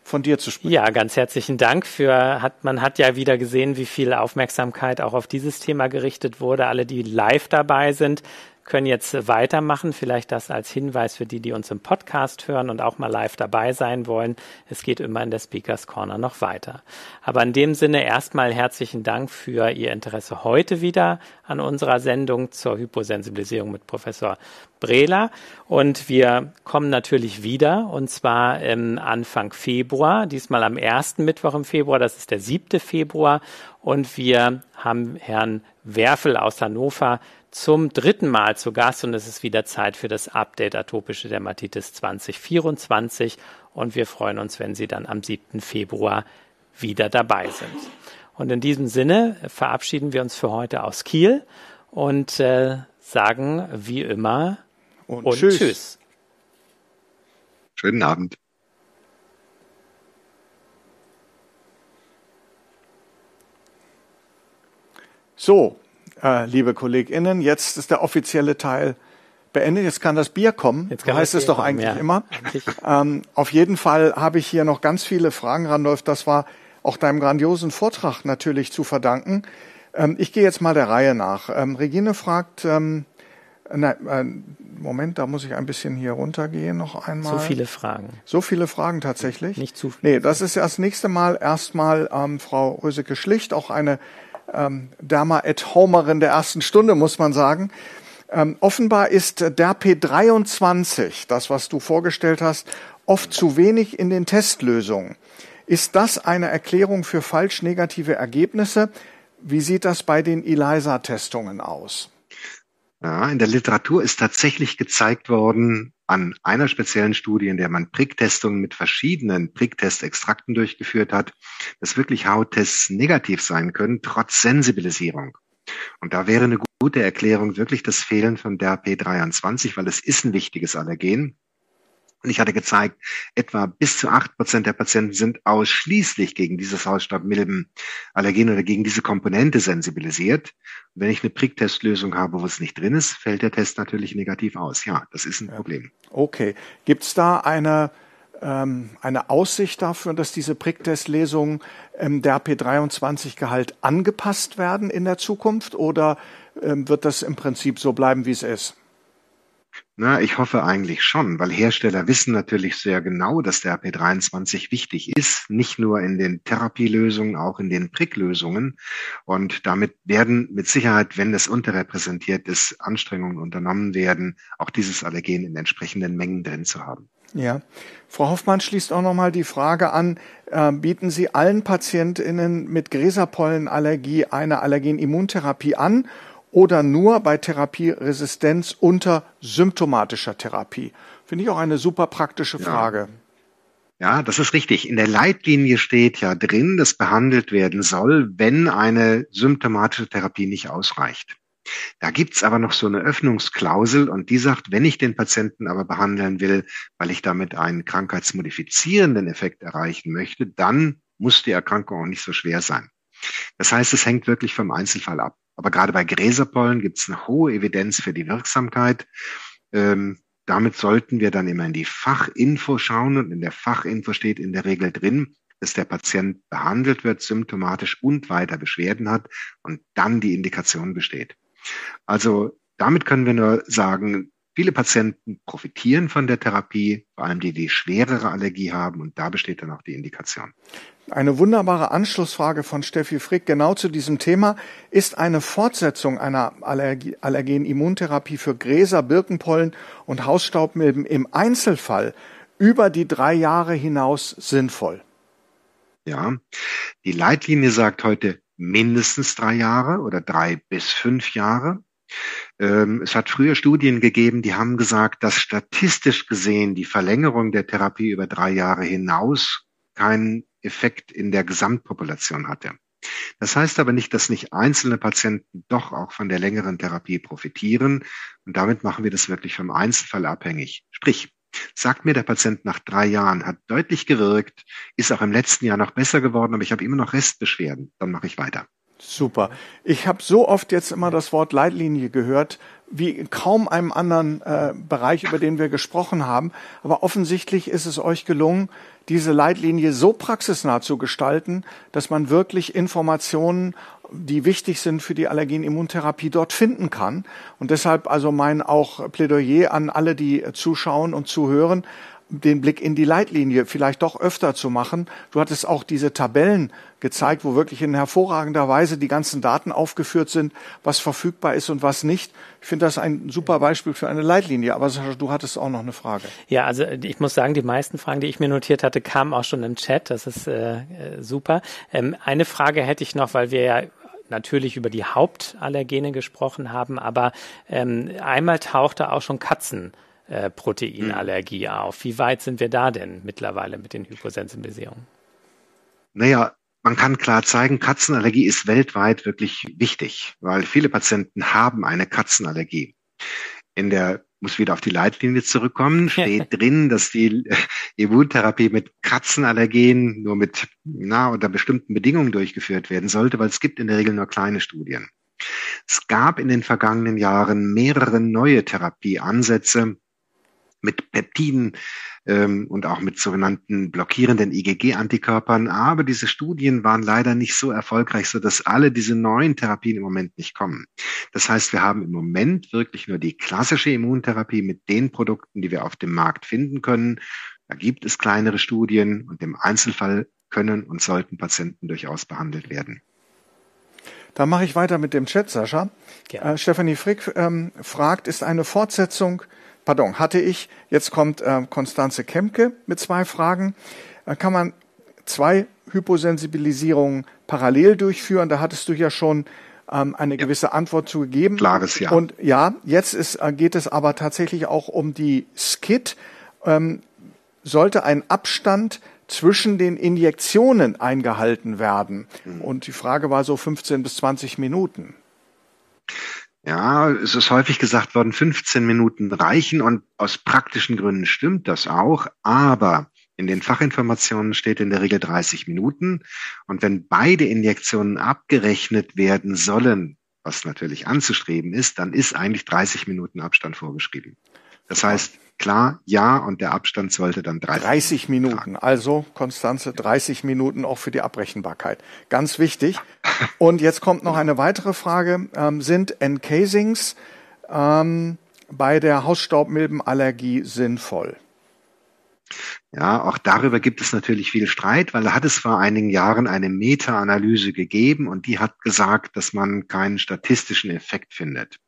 von dir zu sprechen.
Ja, ganz herzlichen Dank für, hat, man hat ja wieder gesehen, wie viel Aufmerksamkeit auch auf dieses Thema gerichtet wurde. Alle, die live dabei sind, können jetzt weitermachen. Vielleicht das als Hinweis für die, die uns im Podcast hören und auch mal live dabei sein wollen. Es geht immer in der Speakers Corner noch weiter. Aber in dem Sinne erstmal herzlichen Dank für Ihr Interesse heute wieder an unserer Sendung zur Hyposensibilisierung mit Professor Brehler. Und wir kommen natürlich wieder und zwar im Anfang Februar, diesmal am ersten Mittwoch im Februar, das ist der siebte Februar. Und wir haben Herrn Werfel aus Hannover zum dritten Mal zu Gast und es ist wieder Zeit für das Update Atopische Dermatitis 2024 und wir freuen uns, wenn Sie dann am 7. Februar wieder dabei sind. Und in diesem Sinne verabschieden wir uns für heute aus Kiel und äh, sagen wie immer
und, und tschüss. tschüss.
Schönen Abend.
So, äh, liebe KollegInnen. Jetzt ist der offizielle Teil beendet. Jetzt kann das Bier kommen. Jetzt heißt es doch eigentlich ja. immer. Ähm, auf jeden Fall habe ich hier noch ganz viele Fragen, Randolph. Das war auch deinem grandiosen Vortrag natürlich zu verdanken. Ähm, ich gehe jetzt mal der Reihe nach. Ähm, Regine fragt, ähm, na, äh, Moment, da muss ich ein bisschen hier runtergehen noch einmal.
So viele Fragen.
So viele Fragen tatsächlich.
Nicht zu viele.
Nee, das ist ja das nächste Mal erstmal ähm, Frau Röseke Schlicht, auch eine ähm, Derma-at-Homerin der ersten Stunde, muss man sagen. Ähm, offenbar ist der P23, das was du vorgestellt hast, oft zu wenig in den Testlösungen. Ist das eine Erklärung für falsch negative Ergebnisse? Wie sieht das bei den ELISA-Testungen aus?
Ja, in der Literatur ist tatsächlich gezeigt worden, an einer speziellen Studie, in der man Pricktestungen mit verschiedenen Pricktest-Extrakten durchgeführt hat, dass wirklich Hauttests negativ sein können, trotz Sensibilisierung. Und da wäre eine gute Erklärung wirklich das Fehlen von der P23, weil es ist ein wichtiges Allergen. Und ich hatte gezeigt, etwa bis zu acht Prozent der Patienten sind ausschließlich gegen dieses Hausstaubmilbenallergen oder gegen diese Komponente sensibilisiert. Und wenn ich eine Pricktestlösung habe, wo es nicht drin ist, fällt der Test natürlich negativ aus. Ja, das ist ein ja. Problem.
Okay. Gibt es da eine, ähm, eine Aussicht dafür, dass diese Pricktestlesungen ähm, der P23-Gehalt angepasst werden in der Zukunft oder ähm, wird das im Prinzip so bleiben, wie es ist?
Na, ich hoffe eigentlich schon, weil Hersteller wissen natürlich sehr genau, dass der AP23 wichtig ist, nicht nur in den Therapielösungen, auch in den Pricklösungen. Und damit werden mit Sicherheit, wenn es unterrepräsentiert ist, Anstrengungen unternommen werden, auch dieses Allergen in entsprechenden Mengen drin zu haben.
Ja, Frau Hoffmann schließt auch nochmal die Frage an, äh, bieten Sie allen PatientInnen mit Gräserpollenallergie eine Allergenimmuntherapie an oder nur bei Therapieresistenz unter symptomatischer Therapie? Finde ich auch eine super praktische Frage.
Ja. ja, das ist richtig. In der Leitlinie steht ja drin, dass behandelt werden soll, wenn eine symptomatische Therapie nicht ausreicht. Da gibt's aber noch so eine Öffnungsklausel und die sagt, wenn ich den Patienten aber behandeln will, weil ich damit einen krankheitsmodifizierenden Effekt erreichen möchte, dann muss die Erkrankung auch nicht so schwer sein. Das heißt, es hängt wirklich vom Einzelfall ab. Aber gerade bei Gräserpollen gibt es eine hohe Evidenz für die Wirksamkeit. Ähm, damit sollten wir dann immer in die Fachinfo schauen und in der Fachinfo steht in der Regel drin, dass der Patient behandelt wird, symptomatisch und weiter Beschwerden hat und dann die Indikation besteht. Also damit können wir nur sagen, viele Patienten profitieren von der Therapie, vor allem die, die schwerere Allergie haben und da besteht dann auch die Indikation.
Eine wunderbare Anschlussfrage von Steffi Frick genau zu diesem Thema. Ist eine Fortsetzung einer Allergen-Immuntherapie für Gräser, Birkenpollen und Hausstaubmilben im Einzelfall über die drei Jahre hinaus sinnvoll?
Ja, die Leitlinie sagt heute mindestens drei Jahre oder drei bis fünf Jahre. Ähm, es hat früher Studien gegeben, die haben gesagt, dass statistisch gesehen die Verlängerung der Therapie über drei Jahre hinaus keinen Effekt in der Gesamtpopulation hatte. Das heißt aber nicht, dass nicht einzelne Patienten doch auch von der längeren Therapie profitieren. Und damit machen wir das wirklich vom Einzelfall abhängig. Sprich, sagt mir der Patient nach drei Jahren, hat deutlich gewirkt, ist auch im letzten Jahr noch besser geworden, aber ich habe immer noch Restbeschwerden, dann mache ich weiter.
Super. Ich habe so oft jetzt immer das Wort Leitlinie gehört, wie kaum einem anderen äh, Bereich, über den wir gesprochen haben. Aber offensichtlich ist es euch gelungen, diese Leitlinie so praxisnah zu gestalten, dass man wirklich Informationen die wichtig sind für die Allergenimmuntherapie dort finden kann. Und deshalb also mein auch Plädoyer an alle, die zuschauen und zuhören, den Blick in die Leitlinie vielleicht doch öfter zu machen. Du hattest auch diese Tabellen gezeigt, wo wirklich in hervorragender Weise die ganzen Daten aufgeführt sind, was verfügbar ist und was nicht. Ich finde das ein super Beispiel für eine Leitlinie. Aber du hattest auch noch eine Frage.
Ja, also ich muss sagen, die meisten Fragen, die ich mir notiert hatte, kamen auch schon im Chat. Das ist äh, super. Ähm, eine Frage hätte ich noch, weil wir ja natürlich über die Hauptallergene gesprochen haben, aber ähm, einmal tauchte auch schon Katzen äh, Proteinallergie mhm. auf. Wie weit sind wir da denn mittlerweile mit den Hyposensibilisierungen?
Naja, man kann klar zeigen, Katzenallergie ist weltweit wirklich wichtig, weil viele Patienten haben eine Katzenallergie. In der muss wieder auf die Leitlinie zurückkommen, steht drin, dass die Immuntherapie mit Katzenallergen nur mit, na, unter bestimmten Bedingungen durchgeführt werden sollte, weil es gibt in der Regel nur kleine Studien. Es gab in den vergangenen Jahren mehrere neue Therapieansätze, mit Peptiden ähm, und auch mit sogenannten blockierenden IgG-Antikörpern. Aber diese Studien waren leider nicht so erfolgreich, so dass alle diese neuen Therapien im Moment nicht kommen. Das heißt, wir haben im Moment wirklich nur die klassische Immuntherapie mit den Produkten, die wir auf dem Markt finden können. Da gibt es kleinere Studien und im Einzelfall können und sollten Patienten durchaus behandelt werden.
Da mache ich weiter mit dem Chat, Sascha. Äh, Stephanie Frick ähm, fragt, ist eine Fortsetzung pardon, hatte ich. Jetzt kommt äh, Konstanze Kemke mit zwei Fragen. Da kann man zwei Hyposensibilisierungen parallel durchführen. Da hattest du ja schon ähm, eine ja. gewisse Antwort zu gegeben.
Klares Ja.
Und ja, jetzt ist, äh, geht es aber tatsächlich auch um die Skit. Ähm, sollte ein Abstand zwischen den Injektionen eingehalten werden? Mhm. Und die Frage war so 15 bis 20 Minuten.
Ja, es ist häufig gesagt worden, 15 Minuten reichen und aus praktischen Gründen stimmt das auch, aber in den Fachinformationen steht in der Regel 30 Minuten und wenn beide Injektionen abgerechnet werden sollen, was natürlich anzustreben ist, dann ist eigentlich 30 Minuten Abstand vorgeschrieben. Das heißt, klar, ja, und der Abstand sollte dann 30,
30 Minuten. Minuten. Also, Konstanze, 30 Minuten auch für die Abrechenbarkeit. Ganz wichtig. Und jetzt kommt noch eine weitere Frage. Ähm, sind Encasings ähm, bei der Hausstaubmilbenallergie sinnvoll?
Ja, auch darüber gibt es natürlich viel Streit, weil da hat es vor einigen Jahren eine Meta-Analyse gegeben und die hat gesagt, dass man keinen statistischen Effekt findet.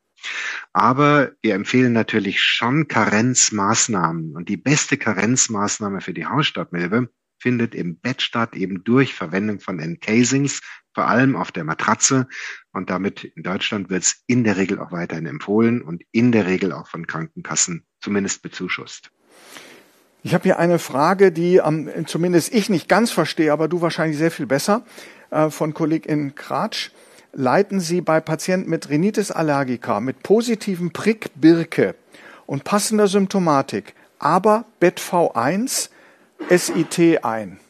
Aber wir empfehlen natürlich schon Karenzmaßnahmen. Und die beste Karenzmaßnahme für die Hausstaubmilbe findet im Bett statt, eben durch Verwendung von Encasings, vor allem auf der Matratze. Und damit in Deutschland wird es in der Regel auch weiterhin empfohlen und in der Regel auch von Krankenkassen zumindest bezuschusst.
Ich habe hier eine Frage, die ähm, zumindest ich nicht ganz verstehe, aber du wahrscheinlich sehr viel besser, äh, von Kollegin Kratsch leiten Sie bei Patienten mit Rhinitis allergica mit positivem Prick Birke und passender Symptomatik, aber BET-V1 SIT ein.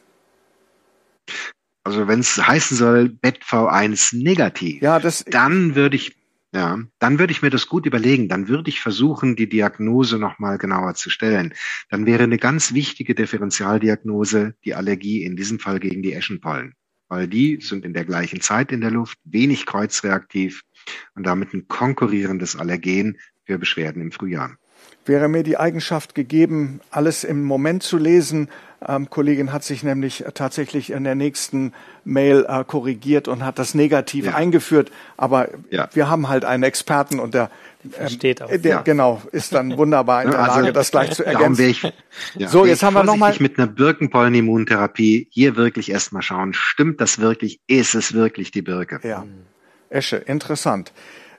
Also wenn es heißen soll BET-V1 negativ,
ja, das,
dann würde ich ja, dann würde ich mir das gut überlegen. Dann würde ich versuchen, die Diagnose nochmal genauer zu stellen. Dann wäre eine ganz wichtige Differentialdiagnose die Allergie, in diesem Fall gegen die Eschenpollen weil die sind in der gleichen Zeit in der Luft, wenig kreuzreaktiv und damit ein konkurrierendes Allergen für Beschwerden im Frühjahr.
Wäre mir die Eigenschaft gegeben, alles im Moment zu lesen. Ähm, Kollegin hat sich nämlich tatsächlich in der nächsten Mail äh, korrigiert und hat das Negativ ja. eingeführt. Aber ja. wir haben halt einen Experten und der
Versteht auch.
Der, ja. genau, ist dann wunderbar in der also, Lage, das gleich zu ergänzen.
Ich, ja, so, jetzt haben wir nochmal. mit einer Birkenpollenimmuntherapie hier wirklich erstmal schauen, stimmt das wirklich? Ist es wirklich die Birke?
Ja. Esche, interessant.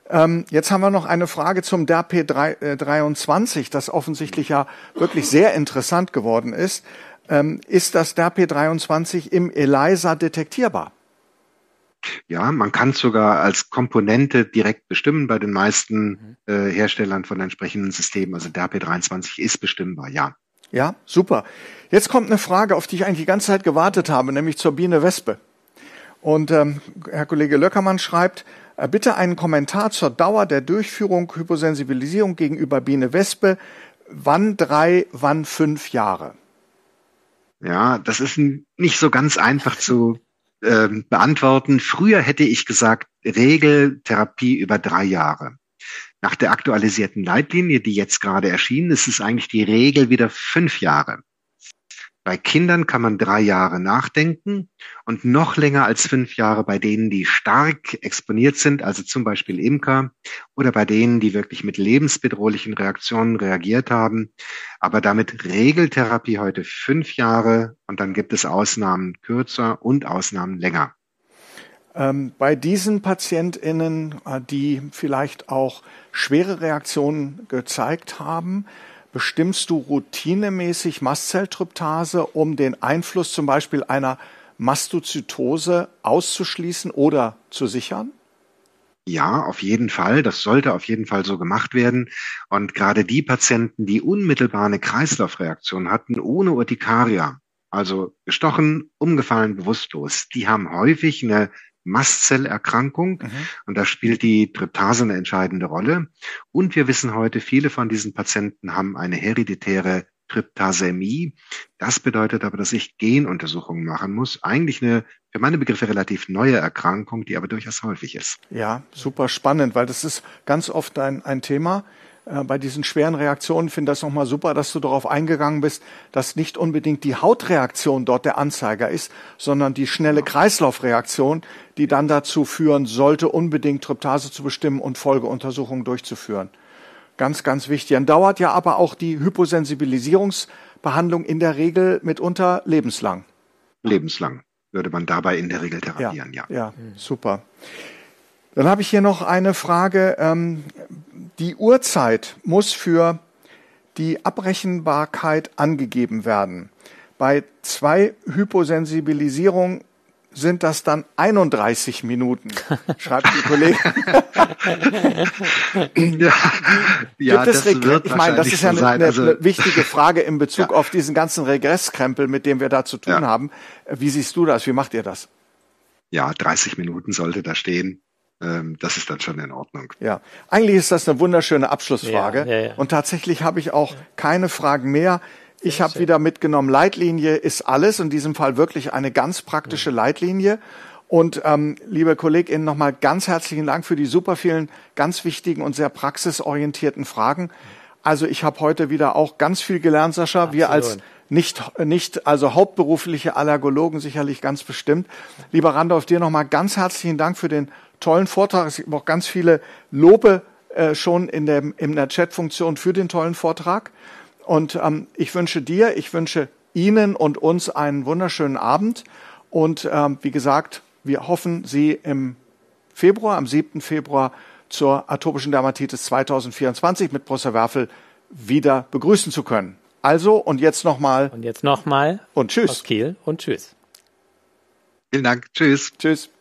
Ähm, jetzt haben wir noch eine Frage zum DAP23, äh, das offensichtlich ja wirklich sehr interessant geworden ist. Ähm, ist das DAP23 im ELISA detektierbar?
Ja, man kann es sogar als Komponente direkt bestimmen bei den meisten mhm. äh, Herstellern von entsprechenden Systemen. Also der AP23 ist bestimmbar, ja.
Ja, super. Jetzt kommt eine Frage, auf die ich eigentlich die ganze Zeit gewartet habe, nämlich zur Biene Wespe. Und ähm, Herr Kollege Löckermann schreibt, äh, bitte einen Kommentar zur Dauer der Durchführung Hyposensibilisierung gegenüber Biene Wespe. Wann drei, wann fünf Jahre?
Ja, das ist nicht so ganz einfach zu äh, beantworten. Früher hätte ich gesagt, Regeltherapie über drei Jahre. Nach der aktualisierten Leitlinie, die jetzt gerade erschienen ist, ist eigentlich die Regel wieder fünf Jahre. Bei Kindern kann man drei Jahre nachdenken und noch länger als fünf Jahre bei denen, die stark exponiert sind, also zum Beispiel Imker oder bei denen, die wirklich mit lebensbedrohlichen Reaktionen reagiert haben. Aber damit Regeltherapie heute fünf Jahre und dann gibt es Ausnahmen kürzer und Ausnahmen länger.
Ähm, bei diesen PatientInnen, äh, die vielleicht auch schwere Reaktionen gezeigt haben, bestimmst du routinemäßig Mastzelltryptase, um den Einfluss zum Beispiel einer Mastozytose auszuschließen oder zu sichern?
Ja, auf jeden Fall. Das sollte auf jeden Fall so gemacht werden. Und gerade die Patienten, die unmittelbar eine Kreislaufreaktion hatten, ohne Urtikaria, also gestochen, umgefallen, bewusstlos, die haben häufig eine Mastzellerkrankung. Mhm. Und da spielt die Tryptase eine entscheidende Rolle. Und wir wissen heute, viele von diesen Patienten haben eine hereditäre Tryptasämie. Das bedeutet aber, dass ich Genuntersuchungen machen muss. Eigentlich eine für meine Begriffe relativ neue Erkrankung, die aber durchaus häufig ist.
Ja, super spannend, weil das ist ganz oft ein, ein Thema bei diesen schweren Reaktionen finde das nochmal super, dass du darauf eingegangen bist, dass nicht unbedingt die Hautreaktion dort der Anzeiger ist, sondern die schnelle Kreislaufreaktion, die dann dazu führen sollte, unbedingt Tryptase zu bestimmen und Folgeuntersuchungen durchzuführen. Ganz, ganz wichtig. Dann dauert ja aber auch die Hyposensibilisierungsbehandlung in der Regel mitunter lebenslang.
Lebenslang würde man dabei in der Regel therapieren,
ja. Ja, ja super. Dann habe ich hier noch eine Frage. Ähm, die Uhrzeit muss für die Abrechenbarkeit angegeben werden. Bei zwei Hyposensibilisierung sind das dann 31 Minuten, schreibt die Kollegin. ja, ja das wird Ich meine, das ist ja eine, eine, also, wichtige Frage in Bezug ja. auf diesen ganzen Regresskrempel, mit dem wir da zu tun ja. haben. Wie siehst du das? Wie macht ihr das?
Ja, 30 Minuten sollte da stehen. Ähm, das ist dann schon in Ordnung.
Ja, eigentlich ist das eine wunderschöne Abschlussfrage. Ja, ja, ja. Und tatsächlich habe ich auch keine Fragen mehr. Ich habe wieder mitgenommen, Leitlinie ist alles, in diesem Fall wirklich eine ganz praktische Leitlinie. Und ähm, liebe KollegInnen, nochmal ganz herzlichen Dank für die super vielen ganz wichtigen und sehr praxisorientierten Fragen. Also ich habe heute wieder auch ganz viel gelernt, Sascha. Absolut. Wir als nicht, nicht, also hauptberufliche Allergologen sicherlich ganz bestimmt. Lieber Randolph, dir nochmal ganz herzlichen Dank für den tollen Vortrag. Es gibt auch ganz viele Lobe äh, schon in, dem, in der Chat-Funktion für den tollen Vortrag. Und ähm, ich wünsche dir, ich wünsche Ihnen und uns einen wunderschönen Abend. Und ähm, wie gesagt, wir hoffen, Sie im Februar, am 7. Februar zur atopischen Dermatitis 2024 mit Professor Werfel wieder begrüßen zu können. Also und jetzt nochmal.
Und jetzt nochmal.
Und tschüss.
Aus Kiel und tschüss.
Vielen Dank. Tschüss.
Tschüss.